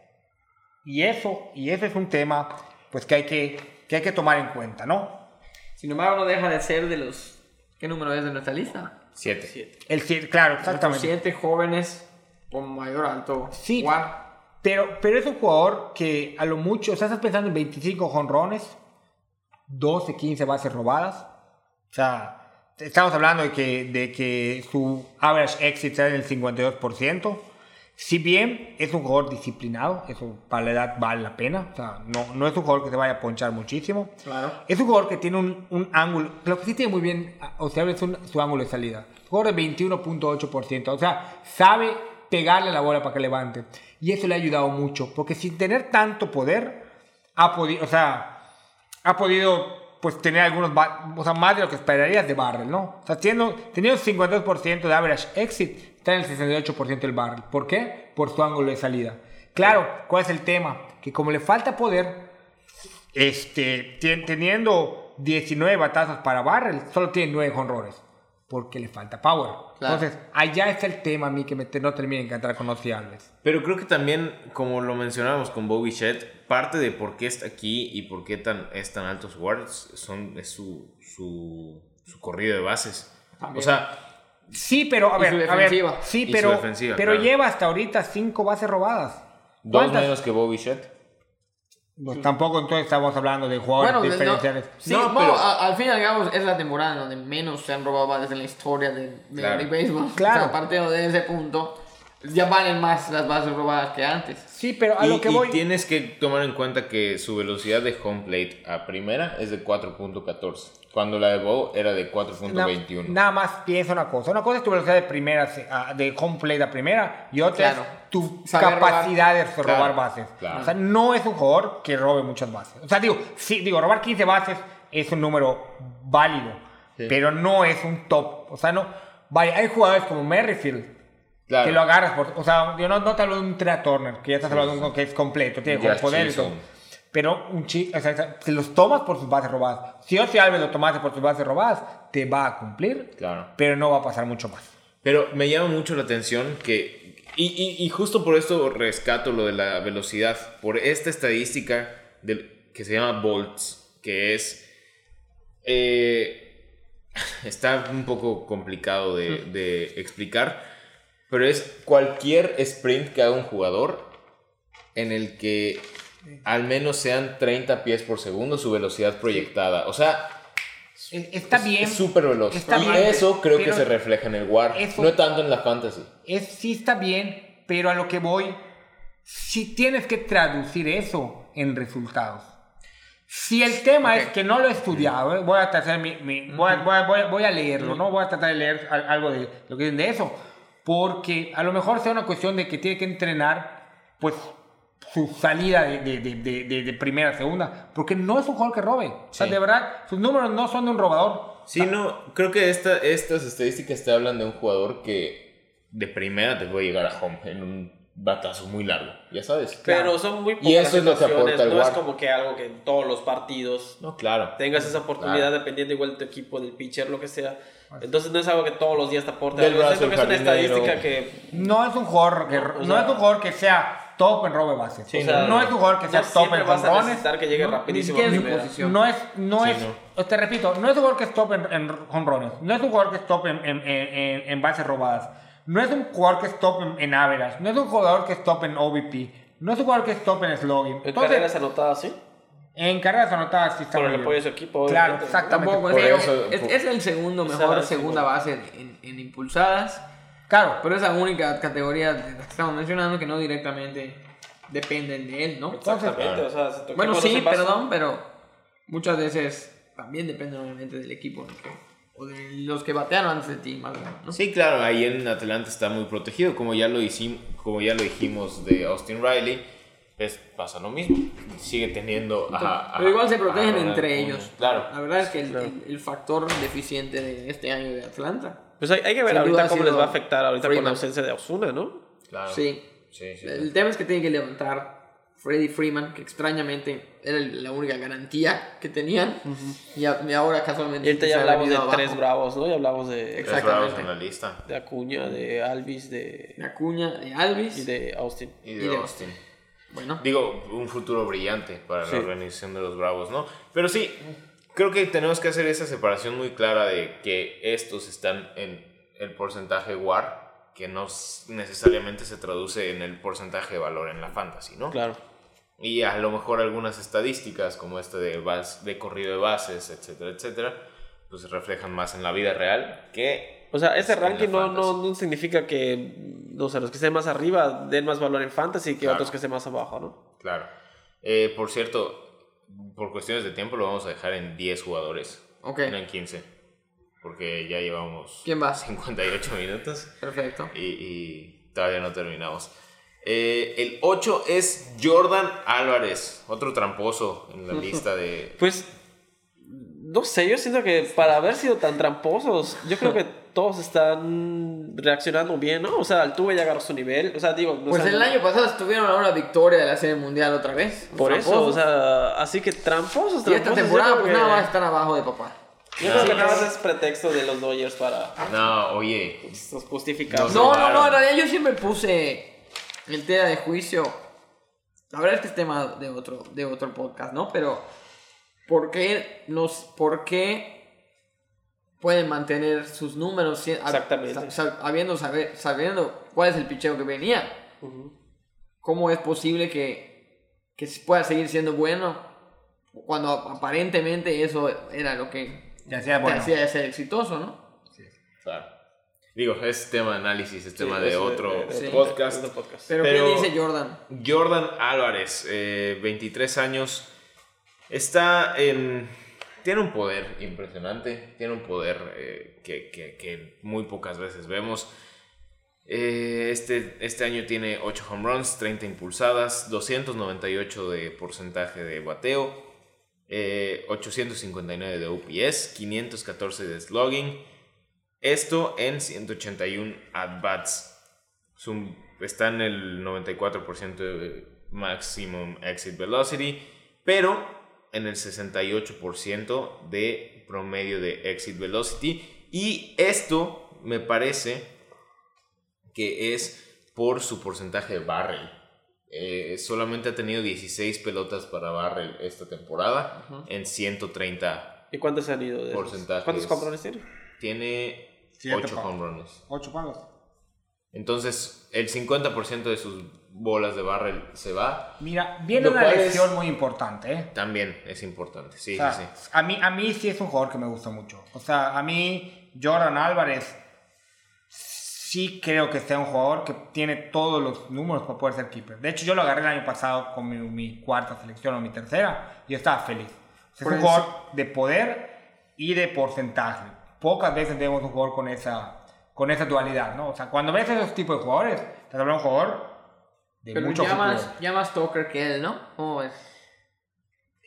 Y eso, y ese es un tema pues que hay que, que hay que tomar en cuenta, ¿no? Sin embargo, no deja de ser de los. ¿Qué número es de nuestra lista? 7. El, ci- claro, Los exactamente. siete jóvenes con mayor alto. Sí. War. Pero, pero es un jugador que a lo mucho, o sea, estás pensando en 25 jonrones, 12, 15 bases robadas. O sea, estamos hablando de que, de que su average exit está en el 52%. Si bien es un jugador disciplinado, eso para la edad vale la pena. O sea, no, no es un jugador que se vaya a ponchar muchísimo. Claro. Es un jugador que tiene un, un ángulo, lo que sí tiene muy bien, o sea, es un- su ángulo de salida. Jugador de 21.8%, o sea, sabe pegarle la bola para que levante. Y eso le ha ayudado mucho, porque sin tener tanto poder, ha podido, o sea, ha podido pues tener algunos, o sea, más de lo que esperarías de barrel, ¿no? O sea, teniendo, teniendo un 52% de average exit, está en el 68% del barrel. ¿Por qué? Por su ángulo de salida. Claro, ¿cuál es el tema? Que como le falta poder, este, teniendo 19 batazos para Barrel, solo tiene 9 honrones. Porque le falta power. Claro. Entonces, allá está el tema a mí que me te- no termina de encantar con Ozzy Alves. Pero creo que también, como lo mencionábamos con Bobby Shedd, parte de por qué está aquí y por qué tan, es tan alto su guard son, es su, su, su corrido de bases. O sea, Sí, pero a ver, a ver, sí, pero, pero claro. lleva hasta ahorita 5 bases robadas. dos menos que Bobby Shedd. Pues tampoco entonces estamos hablando de jugadores Bueno, no, diferenciales. sí, No, no, pero- a- al fin y al cabo es la temporada donde menos se han robado bases en la historia de, de Claro. League Baseball. Claro. O sea, partiendo de ese punto, ya valen más las bases robadas que antes. Sí, pero a y, lo que y voy. tienes que tomar en cuenta que su velocidad de home plate a primera es de 4.14, cuando la de Bo era de Na- 4.21. nada más piensa una cosa. Una cosa es tu velocidad de primera, a- de home plate a primera, y otra Claro. es tu Saber capacidad de Claro, robar bases. claro. O sea, no es un jugador que robe muchas bases. O sea, digo, sí, digo, robar 15 bases es un número válido, pero no es un top. O sea, no. Vaya, hay jugadores como Merrifield. Claro. Que lo agarras por. O sea, yo no, no te hablo de un Trea Turner, que ya estás hablando de uno que es completo, tiene con poder y todo. Pero un chico, o sea, si los tomas por sus bases robadas. Si Ozzy Alves lo tomaste por sus bases robadas, te va a cumplir, Claro. pero no va a pasar mucho más. Pero me llama mucho la atención que. Y, y- y justo por esto rescato lo de la velocidad. Por esta estadística del, que se llama Volts. Que es. eh, está un poco complicado de, de explicar. Pero es cualquier sprint que haga un jugador en el que al menos sean 30 pies por segundo su velocidad proyectada. O sea, Está es- bien. es súper veloz. Está y bien, eso creo que se refleja en el WAR. eso- No tanto en la fantasy. Es, sí está bien, pero a lo que voy, si tienes que traducir eso en resultados. Si el tema es que no lo he estudiado, ¿eh? voy a tratar mi, mi- voy, a, voy a- voy a- voy a leerlo, ¿no? Voy a tratar de leer al- algo de lo que dicen de eso. Porque a lo mejor sea una cuestión de que tiene que entrenar, pues, su salida de, de, de, de- de- de primera a segunda. Porque no es un jugador que robe. O sea, Sí. de verdad, sus números no son de un robador. Sí, no, creo que esta, estas estadísticas te hablan de un jugador que de primera te puede llegar a home en un batazo muy largo, ya sabes. Pero son muy pocas Y eso es lo que aporta el No es como que algo que en todos los partidos No, claro. tengas esa oportunidad Claro. dependiendo igual de tu equipo, del pitcher, lo que sea. Entonces no es algo que todos los días te aporte. Del brazo siento que es una estadística que No es un jugador que, No, no, o sea- es un jugador que sea top en robe bases. Sí, O sea, no, no, no. es un jugador que sea no top en vas jonrones. que llegue No, rapidísimo. primera. posición. No es, no Sí, es, te repito, no es un jugador que es top en, en jonrones. No es un jugador que es top en, en, en- en- bases robadas. No es un jugador que es top en, en average. No es un jugador que es top en OBP. No es un jugador que es top en slugging. En Entonces, carreras anotadas, sí. en carreras anotadas sí está Con el apoyo de su equipo. Claro, exactamente. Tampoco Por es, eso- es, es el segundo mejor es segunda base en, en impulsadas. Claro, Pero es la única categoría de las que estamos mencionando que no directamente dependen de él, ¿no? Exactamente. O sea, si tu Bueno, sí, perdón, pero muchas veces también dependen obviamente del equipo ¿no? o de los que batearon antes de ti, más bien, ¿no? Sí, claro, ahí en Atlanta está muy protegido, como ya lo hicimos, como ya lo dijimos de Austin Riley, pues pasa lo mismo. Sigue teniendo a, a- Pero igual se protegen entre ellos. Claro. La verdad es que el, el- el factor deficiente de este año de Atlanta. Pues hay, hay que ver Sin ahorita cómo les va a afectar ahorita con Freeman. la ausencia de Osuna, ¿no? Claro. Sí. Sí, sí. El tema es que tiene que levantar Freddie Freeman, que extrañamente era la única garantía que tenían. y, a- y ahora casualmente. Y ahorita ya hablamos de abajo. tres bravos, ¿no? Ya hablamos de, Tres Exactamente. bravos en la lista. de Acuña, de Alvis, de, De Acuña, de Alvis. y de Austin. Y de Y de Austin. Bueno, Digo, un futuro brillante para Sí. la organización de los Bravos, ¿no? Pero sí, creo que tenemos que hacer esa separación muy clara de que estos están en el porcentaje WAR, que no necesariamente se traduce en el porcentaje de valor en la fantasy, ¿no? Claro. Y a lo mejor algunas estadísticas, como este de, bas- de corrido de bases, etcétera, etcétera, pues se reflejan más en la vida real que... O sea, ese ranking no, no, no significa que, no sé, los que estén más arriba den más valor en fantasy que Claro. otros que estén más abajo, ¿no? Claro. Eh, por cierto, por cuestiones de tiempo lo vamos a dejar en 10 jugadores. ok. No en 15. Porque ya llevamos ¿Quién va? 58 minutos Perfecto. y, y todavía no terminamos. Eh, el 8 es Jordan Álvarez, otro tramposo en la lista de... Pues No sé, yo siento que para haber sido tan tramposos, yo creo que todos están reaccionando bien, ¿no? O sea, Altuve ya agarró su nivel. O sea, digo. o Pues el año pasado estuvieron a una victoria de la Serie Mundial otra vez. Por eso, Tramposos. o sea, así que tramposos, Y esta tramposos. temporada pues que- nada va a estar abajo de papá. Yo creo que nada más es pretexto de los Dodgers para No, oye. justificar. No, no, no, en realidad yo siempre puse el tema de juicio. La verdad es que es tema de otro, de otro podcast, ¿no? Pero, ¿por qué, nos, ¿por qué pueden mantener sus números Exactamente. sa- sa- habiendo saber, sabiendo cuál es el picheo que venía? ¿Cómo es posible que, que se pueda seguir siendo bueno cuando aparentemente eso era lo que Ya sea te bueno. hacía ser exitoso, ¿no? Claro. Digo, es tema de análisis, es tema de es otro de- de- Sí. podcast. Pero, Pero- ¿qué dice Jordan? Jordan Álvarez, eh, 23 años, está en... Tiene un poder impresionante, tiene un poder eh, que, que- que muy pocas veces vemos. Eh, este, este año tiene 8 home runs, 30 impulsadas, 298 de porcentaje de bateo, eh, 859 de OPS, 514 de slugging. Esto en 181 at-bats. Está en el 94% de maximum exit velocity, pero en el 68% de promedio de exit velocity. Y esto me parece que es por su porcentaje de barrel. Eh, solamente ha tenido 16 pelotas para barrel esta temporada en 130. ¿Y cuántos han ido de? Porcentajes. ¿Cuántos comprones tiene? Tiene Siete 8 pa- home runs. Ocho palos. Entonces, el 50% de sus bolas de barrel se va. Mira, viene una es- lesión muy importante, ¿eh? También es importante. Sí, O sea, sí, sí. A, mí, a mí sí es un jugador que me gusta mucho. O sea, a mí Jordan Álvarez sí creo que sea un jugador que tiene todos los números para poder ser keeper. De hecho, yo lo agarré el año pasado con mi, mi cuarta selección o mi tercera y yo estaba feliz. O sea, es un eso- jugador de poder y de porcentaje. Pocas veces vemos un jugador con esa, con esa dualidad, ¿no? O sea, cuando ves esos tipos de jugadores, te habla de un jugador de Pero mucho ya futuro. más, ya más Tucker que él, ¿no? ¿Cómo ves?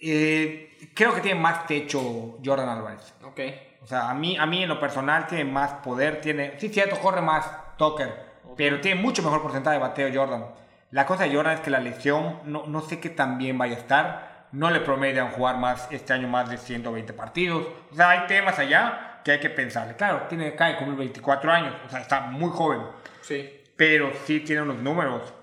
Eh, creo que tiene más techo Jordan Álvarez. Ok. O sea, a mí, a mí en lo personal tiene más poder, tiene, sí, cierto, corre más Tucker, pero tiene mucho mejor porcentaje de bateo Jordan. La cosa de Jordan es que la lesión, no, no sé qué tan bien vaya a estar, no le promedian jugar más este año más de 120 partidos. O sea, hay temas allá que hay que pensarle. Claro, tiene, cae como 24 años, o sea, está muy joven, Sí. pero sí tiene unos números.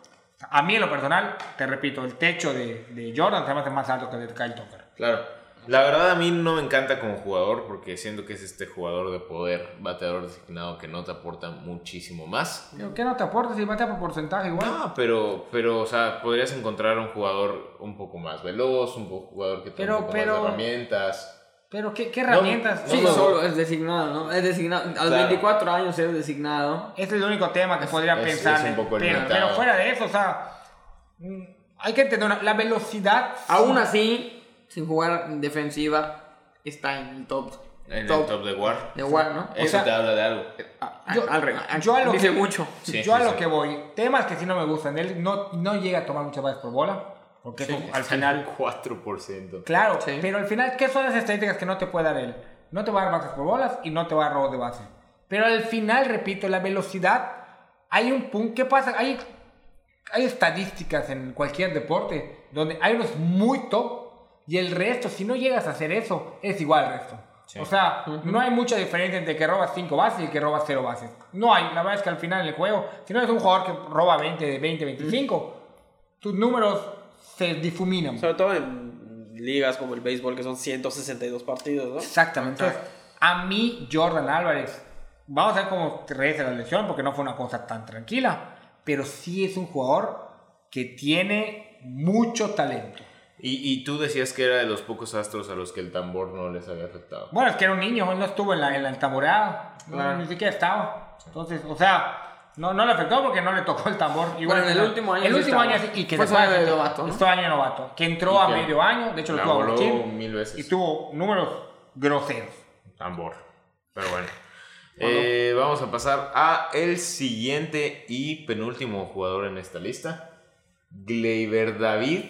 A mí en lo personal, te repito, el techo de, de Jordan se me hace más alto que el de Kyle Tucker. Claro. La verdad a mí no me encanta como jugador porque siento que es este jugador de poder, bateador designado que no te aporta muchísimo más. Pero ¿Qué no te aporta si batea por porcentaje igual? No, pero, pero, o sea, podrías encontrar un jugador un poco más veloz, un jugador que tenga Pero- un poco pero- más de herramientas. Pero ¿qué, qué herramientas? Sí, No, no. solo es designado, ¿no? Es designado. A los Claro. 24 años es designado. Ese es el único tema que podría es- pensar. es un poco pero, pero fuera de eso, o sea, mm, hay que entender una- la velocidad. Aún así, sin jugar en defensiva, está en el top. En top el top de War. de War, ¿no? Eso sea, te habla de algo. A- yo- al revés. yo a lo Dice que- mucho. Sí, yo a sí, lo sí. que voy, temas que sí no me gustan. Él no, no llega a tomar muchas bases por bola, porque eso al final. el 4%. Claro, Sí. pero al final, ¿qué son las estadísticas que no te puede dar él? No te va a dar bases por bolas y no te va a dar robos de base. Pero al final, repito, la velocidad, hay un punto. ¿Qué pasa? Hay, hay estadísticas en cualquier deporte donde hay unos muy top y el resto, si no llegas a hacer eso, es igual al resto. O sea, no hay mucha diferencia entre que robas 5 bases y que robas 0 bases. No hay. La verdad es que al final en el juego, si no eres un jugador que roba 20, 20, 25, tus números se difuminan. Sobre todo en ligas como el béisbol, que son 162 partidos, ¿no? Exactamente. Entonces, a mí, Jordan Álvarez, vamos a ver cómo regresa la lesión, porque no fue una cosa tan tranquila, pero sí es un jugador que tiene mucho talento. Y, y tú decías que era de los pocos astros a los que el tambor no les había afectado. Bueno, es que era un niño, él no estuvo en la, en la tamboreada, no, Claro. ni siquiera estaba. Entonces, o sea, no, no le afectó porque no le tocó el tambor. Igual Bueno, en el último año El último año sí, y que Fue año de novato, ¿no? Fue año de novato, que entró a medio año, de hecho lo tuvo a mil veces. y tuvo números groseros. Tambor. Pero bueno. Eh, vamos a pasar a el siguiente y penúltimo jugador en esta lista. Gleyber David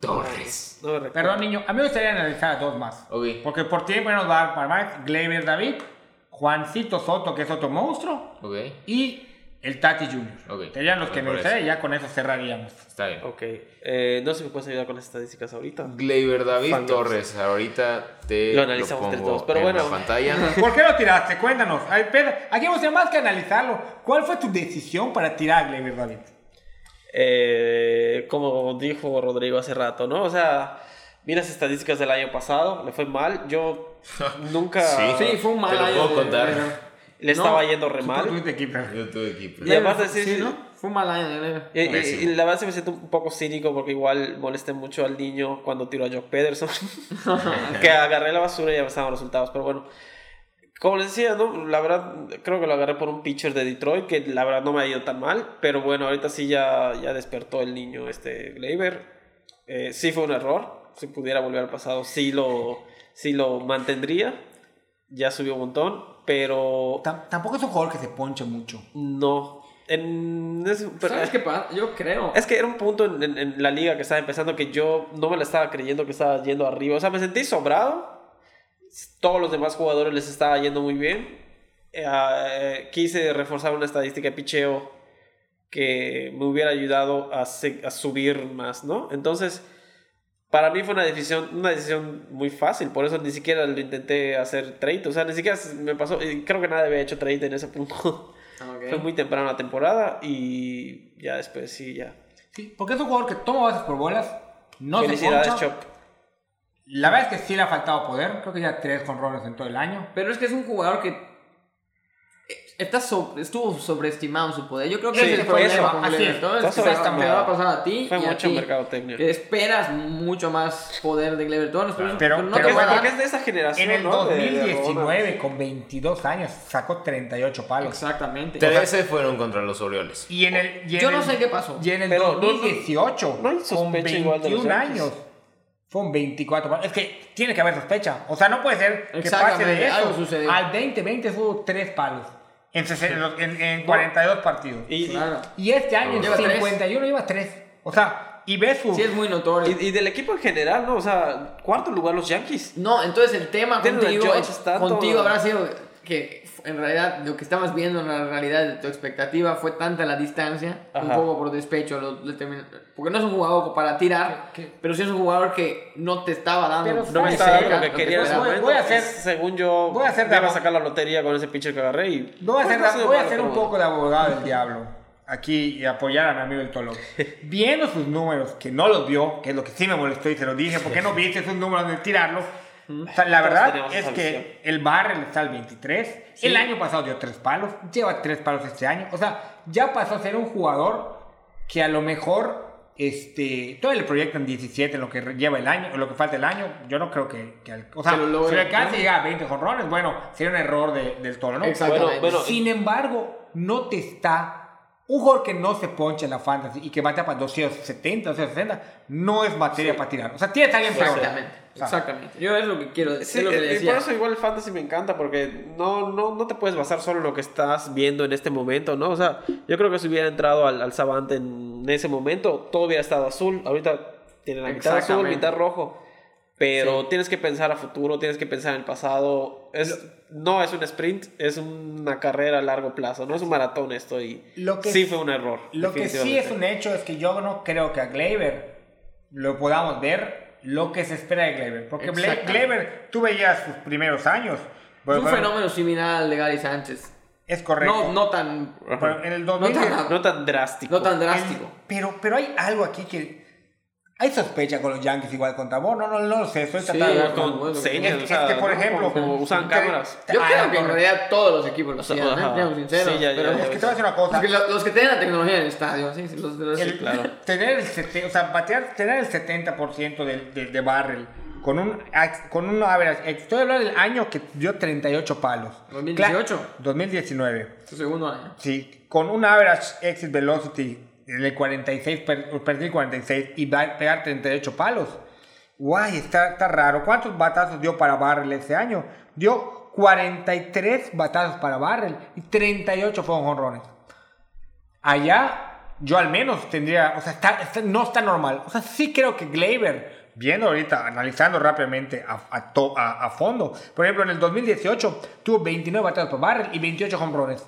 Torres. No me. Perdón, niño. A mí me gustaría analizar a dos más. Ok. Porque por tiempo nos va a dar para más Gleyber David, Juancito Soto, que es otro monstruo, Ok. y el Tati Jr. Ok, Serían los me que me gustaría y ya con eso cerraríamos. Está bien. Ok. Eh, no sé si me puedes ayudar con las estadísticas ahorita. Gleyber David. Torres. Ahorita te Lo analizamos entre todos, pero en bueno. la pantalla. ¿Por qué lo tiraste? Cuéntanos. Ay, Pedro, aquí vamos a hacer más que analizarlo. ¿Cuál fue tu decisión para tirar a Gleyber David? Eh, como dijo Rodrigo hace rato, ¿no? O sea, vi las estadísticas del año pasado, le fue mal. Yo nunca Sí. Sí, fue un mal Te lo puedo contar. de- le No, estaba yendo re Tú mal. tuviste keeper. Yo tuve equipo. Y aparte, sí, sí, sí. ¿no? Fue un mal año. Y, y- y la verdad se me siento un poco cínico porque igual molesté mucho al niño cuando tiró a Jock Pederson. que agarré la basura y ya los resultados. Pero bueno, como les decía, ¿no? la verdad creo que lo agarré por un pitcher de Detroit que la verdad no me ha ido tan mal. Pero bueno, ahorita sí ya, ya despertó el niño este Gleyber. Eh, sí fue un error. Si pudiera volver al pasado, sí lo, sí lo mantendría. Ya subió un montón. Pero Tam- Tampoco es un jugador que se ponche mucho. no. En, es- pero- ¿Sabes qué pasa? Yo creo. es que era un punto en, en- en la liga que estaba empezando que yo no me la estaba creyendo que estaba yendo arriba. O sea, me sentí sobrado. Todos los demás jugadores les estaba yendo muy bien. Eh, quise reforzar una estadística de picheo que me hubiera ayudado a, a subir más, ¿no? Entonces, para mí fue una decisión, una decisión muy fácil. Por eso ni siquiera lo intenté hacer trade. O sea, ni siquiera me pasó. Creo que nadie había hecho trade en ese punto. Ok. Fue muy temprano la temporada y ya después sí, ya. Sí, porque es un jugador que toma bases por bolas. No se Felicidades, poncha. Chop. La verdad es que sí le ha faltado poder. Creo que ya tres jonrones en todo el año. Pero es que es un jugador que está so- estuvo sobreestimado en su poder. Yo creo que Sí, ese es el fue problema Así es. Todo es Está que te- te sobreestimado. va a pasar a ti Fue y a mucho ti. mercadotecnia. Esperas mucho más poder de Gleyber Torres, pero, Pero- pero no pero a bueno, porque es de esa generación, En el ¿no? De- de 2019, Arjona. con 22 años, sacó 38 palos. Exactamente. 13 fueron contra los Orioles. Y en el, y en Yo no el- sé qué pasó. Y en el Pero no- no- 2018, no hay con sospecha 21 igual de los Yankees. años, fue un 24 palos. Es que tiene que haber sospecha. O sea, no puede ser que pase de algo eso sucedió. al 2020 fue 3 palos. En, 60 en, en 42 partidos. Y, Claro. Y este año en Lleva tres. 51 lleva 3. O sea, y ves. Sí, es muy notorio. y, y del equipo en general, ¿no? O sea, cuarto lugar los Yankees. No, entonces el tema contigo, contigo habrá sido que en realidad lo que estabas viendo en la realidad de tu expectativa fue tanta la distancia, un poco por despecho, lo- lo porque no es un jugador para tirar, ¿Qué- qué? pero sí es un jugador que no te estaba dando. Pero No me estaba dando lo que lo quería en ese esperaba. Voy- momento. voy a hacer- Según yo, voy a hacer me iba de- a sacar la lotería con ese pitcher que agarré y... Voy a hacer, voy a hacer un poco de abogado del diablo aquí y apoyar a mi amigo el Tolo. Viendo sus números, que no los vio, que es lo que sí me molestó y se lo dije, ¿por qué no viste sus números de tirarlos? O sea, la verdad es que el Barrel está al 23. El año pasado dio tres palos, lleva tres palos este año. O sea, ya pasó a ser un jugador que a lo mejor este, todavía le proyectan 17 en lo que lleva el año, lo que falta el año. Yo no creo que, que o sea, lo si le alcanza ¿no? a llegar a 20 jonrones, bueno, sería un error de- del Toro, ¿no? Exactamente. Bueno, bueno, Sin embargo, no te está. Un jugador que no se poncha en la fantasy y que batea para 270, 260, no es materia para tirar. O sea, tienes a alguien peor. Exactamente, Exactamente. Yo es lo que quiero decir, Sí, es lo que eh, y por eso igual el fantasy me encanta porque no, no, no te puedes basar solo en lo que estás viendo en este momento, ¿no? O sea, yo creo que si hubiera entrado al, al Savant en ese momento, todo hubiera estado azul. Ahorita tiene la mitad azul, mitad rojo. Pero Sí. tienes que pensar a futuro, tienes que pensar en el pasado. Es, no es un sprint, es una carrera a largo plazo, no es un maratón esto y Lo que sí fue un error. Lo que sí es un hecho es que yo no creo que a Gleyber lo podamos ver lo que se espera de Gleyber. Porque. Gleyber, tú veías sus primeros años. es un fenómeno similar al de Gary Sánchez. Es correcto. No, no tan, Pero en el no 2000 tan, No tan drástico. no tan drástico. Pero, pero hay algo aquí que. Hay sospecha con los Yankees igual contra vos. No, no, no lo sé. Sí, tratando de ver con- con- señas, es- o es que, por ejemplo, Como usan cámaras. Yo Ah, creo que en realidad todos los equipos lo hacían, ¿eh? sinceros. Sí, ya, ya, pero- ya. Es que te voy a decir una cosa. Porque lo- los que tienen la tecnología en el estadio, sí, sí, los, los- el- claro. tener el o sea, batear, tener el 70% de, de, de barrel con un con un average, estoy hablando del año que dio 38 palos. 2018. Cla- 2019. su segundo año. Sí, con un average exit velocity en el 46, per, perdí el 46 y va a pegar 38 palos. Guay, está, está raro. ¿Cuántos batazos dio para Barrel ese año? Dio 43 batazos para Barrel y 38 fueron jonrones. Allá yo al menos tendría, o sea, está- está- no está normal. O sea, sí creo que Gleyber, viendo ahorita, analizando rápidamente a, a, to- a- a fondo, por ejemplo, en el 2018 tuvo 29 bateados por barrel y 28 home runs.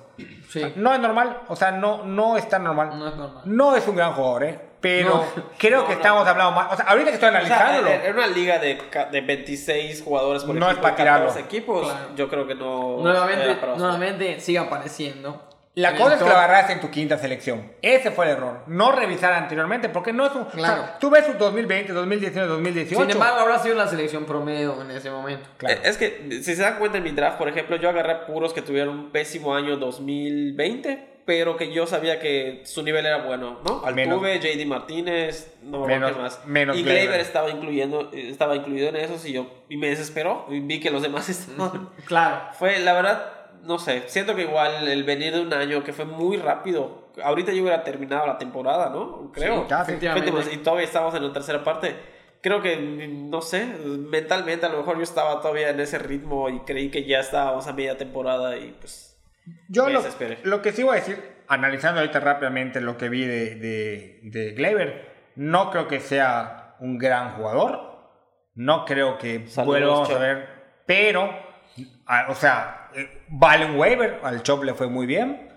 Sí. No es normal, o sea, no, no está normal. No es normal. No es un gran jugador, ¿eh? Pero No. creo No, que no. estamos hablando más. O sea, ahorita que estoy O sea, analizándolo. en, una liga de, de 26 jugadores por No es equipo, para tirarlo. 14 equipos, Claro. yo creo que no. Nuevamente, nuevamente sigue apareciendo. La cosa es que lo agarraste en tu quinta selección. Ese fue el error. No revisar anteriormente, porque no es un. Claro. o sea, tú ves su 2020, 2019, 2018. Sin embargo, habrá sido la selección promedio en ese momento. Claro. Eh, Es que, si se dan cuenta en mi draft, por ejemplo, yo agarré puros que tuvieron un pésimo año 2020, pero que yo sabía que su nivel era bueno, ¿no? Menos- Altuve, JD Martínez, no me Menos- acuerdo qué más. menos y Gleyber. Gleyber estaba, incluyendo, estaba incluido en esos y yo y me desesperó y vi que los demás estaban... Claro. Fue, la verdad, no sé, siento que igual el venir de un año que fue muy rápido, ahorita yo hubiera terminado la temporada, ¿no? Creo. Sí, casi. Demasi- Y todavía estamos en la tercera parte. Creo que, no sé, mentalmente a lo mejor yo estaba todavía en ese ritmo y creí que ya estábamos a media temporada y pues... Yo lo, lo que sí voy a decir, analizando ahorita rápidamente lo que vi de, de, de Gleyber, no creo que sea un gran jugador. No creo que Saludos, vuelvamos a ver. Pero, ah, o sea, eh, vale un waiver. Al Chop le fue muy bien.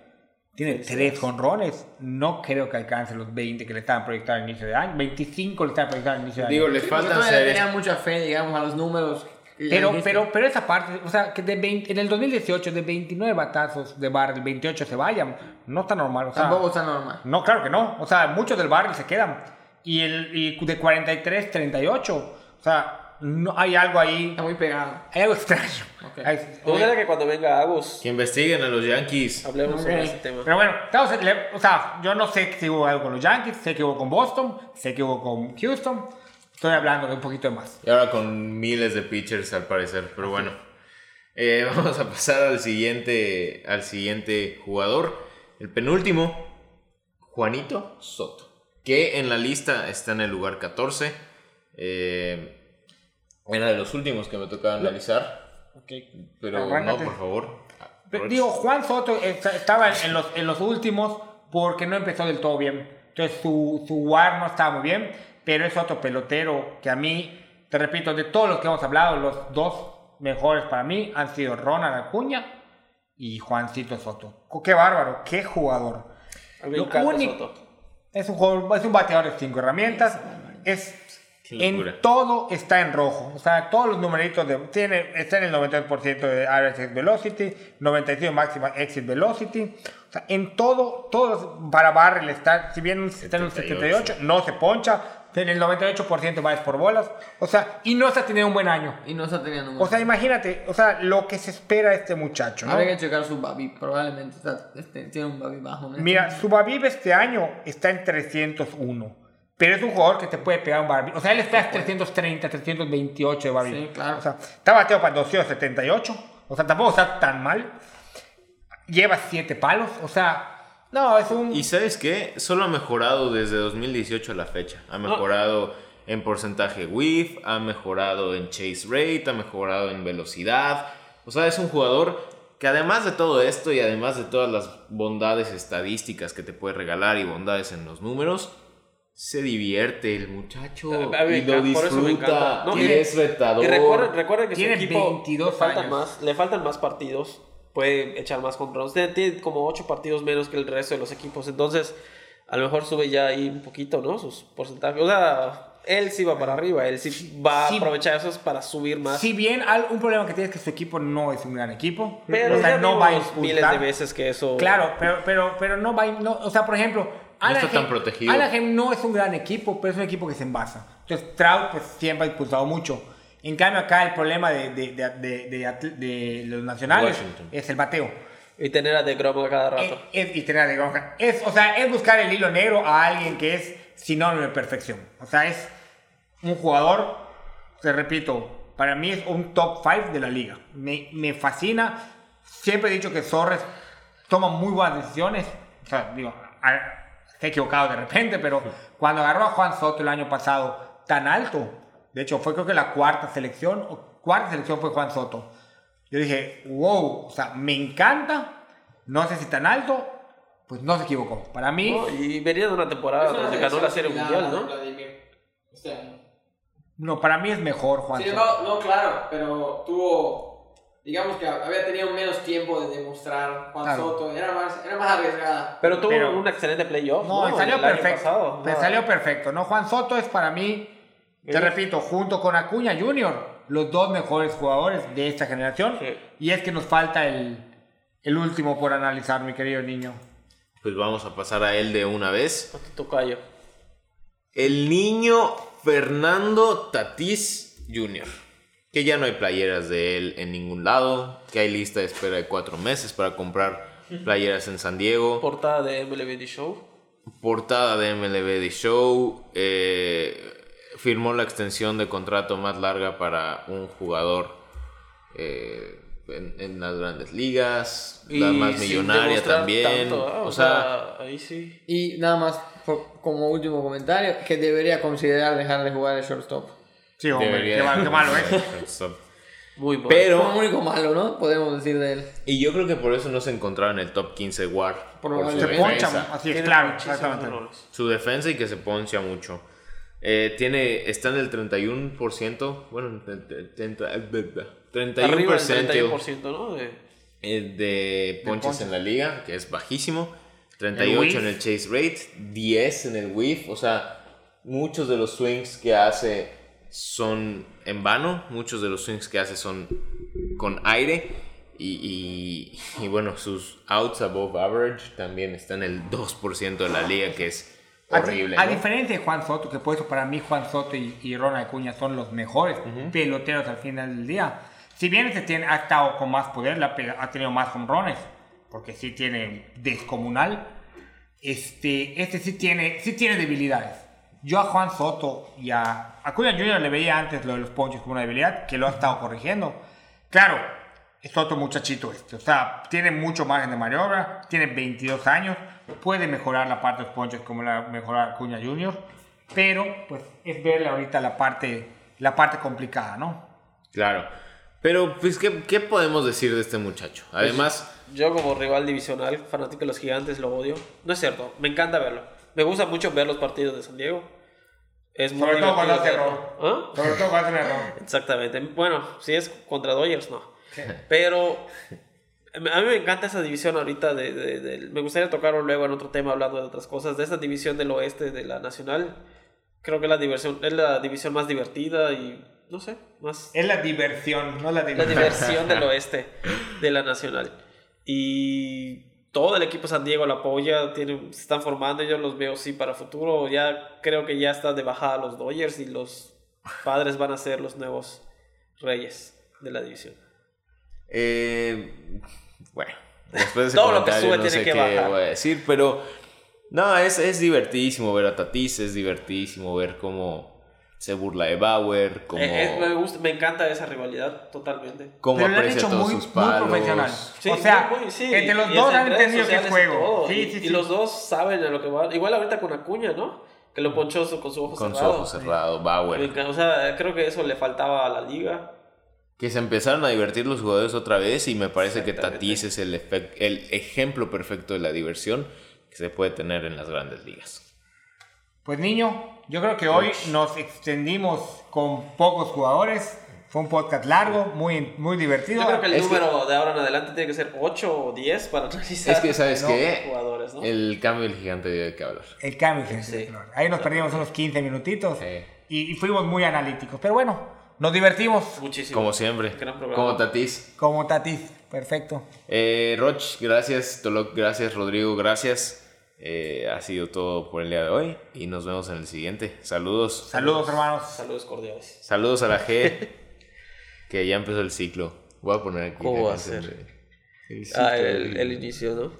Tiene tres jonrones. No creo que alcance los 20 que le estaban proyectando al inicio de año. 25 le estaban proyectando al inicio de año. Digo, le Sí, faltan series. tenía mucha fe, digamos, a los números. Pero, pero, pero esa parte, o sea, que de 20 en el 2018 de 29 batazos de barril, 28 se vayan, no está normal. O sea, Tampoco está normal. No, claro que no. O sea, muchos del barril se quedan. Y, el, y de 43, 38. O sea, no, hay algo ahí. Está muy pegado. Hay algo extraño. Ok. Hay- ¿No será que cuando venga Agus Que investiguen a los Yankees. hablemos Ok. sobre ese tema? Pero bueno, estamos o sea, yo no sé si hubo algo con los Yankees, sé que hubo con Boston, sé que hubo con Houston. Estoy hablando de un poquito de más. Y ahora con miles de pitchers al parecer. Pero bueno. Eh, vamos a pasar al siguiente, al siguiente jugador. El penúltimo. Juanito Soto. Que en la lista está en el lugar 14. Eh, era de los últimos que me tocaba analizar. Pero Arráncate. no, por favor. Pero, Digo, Juan Soto esta- estaba en los, en los últimos porque no empezó del todo bien. Entonces su, su WAR no estaba muy bien, pero es otro pelotero que a mí, te repito, de todos los que hemos hablado, los dos mejores para mí han sido Ronald Acuña y Juancito Soto. Qué bárbaro, qué jugador. Lo Soto. Es un, jugador, es un bateador de cinco herramientas. Es. En todo está en rojo. O sea, todos los numeritos de, tiene, está en el 92% de average exit velocity, 95 máxima exit velocity. O sea, en todo, todos para Barrel está, si bien está en un 78, no se poncha. En el 98% va por bolas. O sea, y no está teniendo un buen año. Y no está teniendo números. O sea, imagínate, o sea, lo que se espera de este muchacho, ¿no? Habría que checar su babi. Probablemente está- este, tiene un babi bajo. ¿no? Mira, su Babib este año está en 301. Pero es un jugador que te puede pegar un Babib. O sea, él está en 330, 328 de Babib. Sí, claro. O sea, está bateado para 278. O sea, tampoco está tan mal. Lleva 7 palos. O sea, no, es un. Y sabes qué? Solo ha mejorado desde 2018 a la fecha. Ha mejorado en porcentaje whiff, ha mejorado en chase rate, ha mejorado en velocidad. O sea, es un jugador que además de todo esto y además de todas las bondades estadísticas que te puede regalar y bondades en los números, se divierte el muchacho A mí me y lo disfruta. No, y es retador. Y recuerden, recuerden que Tiene su equipo 22 le faltan, años. más, le faltan más partidos. Puede echar más home runs. Tiene, tiene como 8 partidos menos que el resto de los equipos. Entonces, a lo mejor sube ya ahí un poquito, ¿no? Sus porcentajes. O sea, él sí va para arriba. Él sí va Sí. a aprovechar esos para subir más. Si bien un problema que tiene es que su equipo no es un gran equipo. Pero o sea, ya no va a vimos miles impulsar. de veces que eso... Claro, pero, pero, pero no va a- no, o sea, por ejemplo, está tan protegido. Anaheim no es un gran equipo, pero es un equipo que se envasa. Entonces, Trout pues, siempre ha impulsado mucho. En cambio, acá el problema de, de, de, de- de atl- de los nacionales Washington. es el bateo. Y tener a DeGrom a cada rato. Es, es- y tener a De Grom. es, o sea, es buscar el hilo negro a alguien que es sinónimo de perfección. O sea, es un jugador, te repito, para mí es un top 5 de la liga. Me, me fascina. Siempre he dicho que Torres toma muy buenas decisiones. O sea, digo, a- se ha equivocado de repente, pero cuando agarró a Juan Soto el año pasado tan alto, de hecho fue creo que la cuarta selección, o cuarta selección fue Juan Soto. Yo dije, wow, o sea, me encanta, no sé si tan alto, pues no se equivocó. Para mí, No, y venía de una temporada donde ganó la Serie Mundial, ¿no? Vladimir este año. no, para mí es mejor Juan Sí, Soto. no, no, claro, pero tuvo, digamos que había tenido menos tiempo de demostrar Juan Claro. Soto, era más, era más arriesgada. Pero tuvo Pero- un excelente playoff. No, ¿no? salió perfecto. Le No, salió perfecto. No, Juan Soto es para mí, te Sí. repito, junto con Acuña Junior, los dos mejores jugadores de esta generación. Sí. Y es que nos falta el, el último por analizar, mi querido niño. Pues vamos a pasar a él de una vez. a tu tocayo. El niño Fernando Tatís Jr. Que ya no hay playeras de él en ningún lado. Que hay lista de espera de cuatro meses para comprar playeras en San Diego. Portada de MLB The Show. Portada de MLB The Show. eh, firmó la extensión de contrato más larga para un jugador eh, en, en las grandes ligas. la más millonaria también. tanto, ah, o sea, ahí sí. Y nada más, por- como último comentario, que debería considerar dejar de jugar de shortstop. Sí, hombre, debería- qué, mal- qué malo es. Muy bueno. Pero, Como único malo, ¿no? Podemos decir de él. y yo creo que por eso no se encontraba en el top 15 WAR. Por su Probablemente. Se defensa. poncha, así es, claro, exactamente. Su defensa y que se poncha mucho. Eh, tiene, está en el 31%, bueno, te- te- te- 31% Arriba del 31%, ¿no? De- eh, de ponches en la liga, que es bajísimo. 38 whiff. en el chase rate, 10 en el whiff. O sea, muchos de los swings que hace son en vano, muchos de los swings que hace son con aire. Y, y- y bueno, sus outs above average también están en el 2% de la liga, que es horrible. A, ¿no? diferencia de Juan Soto, que por eso para mí Juan Soto y, y Ronald Acuña son los mejores peloteros al final del día. Si bien este tiene, ha estado con más poder, pega- ha tenido más hombrones, porque sí tiene descomunal, este, este sí tiene, sí tiene debilidades. Yo a Juan Soto y a Acuña Junior le veía antes lo de los ponches como una debilidad, que lo ha estado corrigiendo. Claro, es otro muchachito este, o sea, tiene mucho margen de maniobra, tiene 22 años, puede mejorar la parte de los ponches como la mejora Acuña Junior, pero pues es verle ahorita la parte, la parte complicada, ¿no? Claro. Pero, pues, ¿qué, qué podemos decir de este muchacho? Además, Yo como rival divisional, fanático de los gigantes, lo odio. No es cierto, me encanta verlo. Me gusta mucho ver los partidos de San Diego. Es muy Sobre todo cuando hace error. ¿Ah? Sobre todo cuando hace error. Exactamente. Bueno, si es contra Dodgers, no. Pero a mí me encanta esa división ahorita. De, de- de- me gustaría tocarlo luego en otro tema hablando de otras cosas. De esta división del oeste de la nacional. Creo que la diversión, es la división más divertida y no sé, más Es la diversión, no la la diversión. diversión del oeste de la nacional. Y todo el equipo San Diego la apoya, tiene, se están formando, yo los veo sí para futuro. Ya creo que ya está de bajada los Dodgers y los padres van a ser los nuevos reyes de la división. Eh, bueno, después de ese Todo lo que sube no tiene sé que qué bajar. voy a decir, pero no, es, es divertidísimo ver a Tatis, es divertidísimo ver cómo se burla de Bauer, cómo, Eh, eh, me, gusta, me encanta esa rivalidad totalmente. Pero lo han hecho todos muy, sus muy palos. profesional. Sí, o sea, muy- muy- sí, entre los y dos han entendido que juego. Sí, y, sí, y sí. los dos saben a lo que va. Igual ahorita con Acuña, ¿no? Que lo ponchó su- con su ojo Con su cerrado. ojo cerrado, Bauer. O sea, creo que eso le faltaba a la liga. Que se empezaron a divertir los jugadores otra vez y me parece que. Tatis es el, el ejemplo perfecto de la diversión que se puede tener en las grandes ligas. Pues niño, yo creo que hoy nos extendimos con pocos jugadores. Fue un podcast largo, muy, muy divertido. Yo creo que el Es que- número de ahora en adelante tiene que ser 8 o 10 para analizar Es que, ¿sabes no, qué? jugadores, ¿no? El cambio del gigante dio de qué hablar. El cambio. sí, Sí. sí. Ahí nos perdimos unos 15 minutitos Sí. y, y fuimos muy analíticos. Pero bueno, nos divertimos Muchísimo. Como siempre. Como Tatis. como Tatis. Perfecto. Eh, Roch, gracias. Tolok, gracias. Rodrigo, gracias. Eh, ha sido todo por el día de hoy y nos vemos en el siguiente. Saludos. Saludos, hermanos. Saludos cordiales. Saludos a la G, que ya empezó el ciclo. Voy a poner aquí. ¿Cómo va a ser? el Ah, el inicio, ¿no?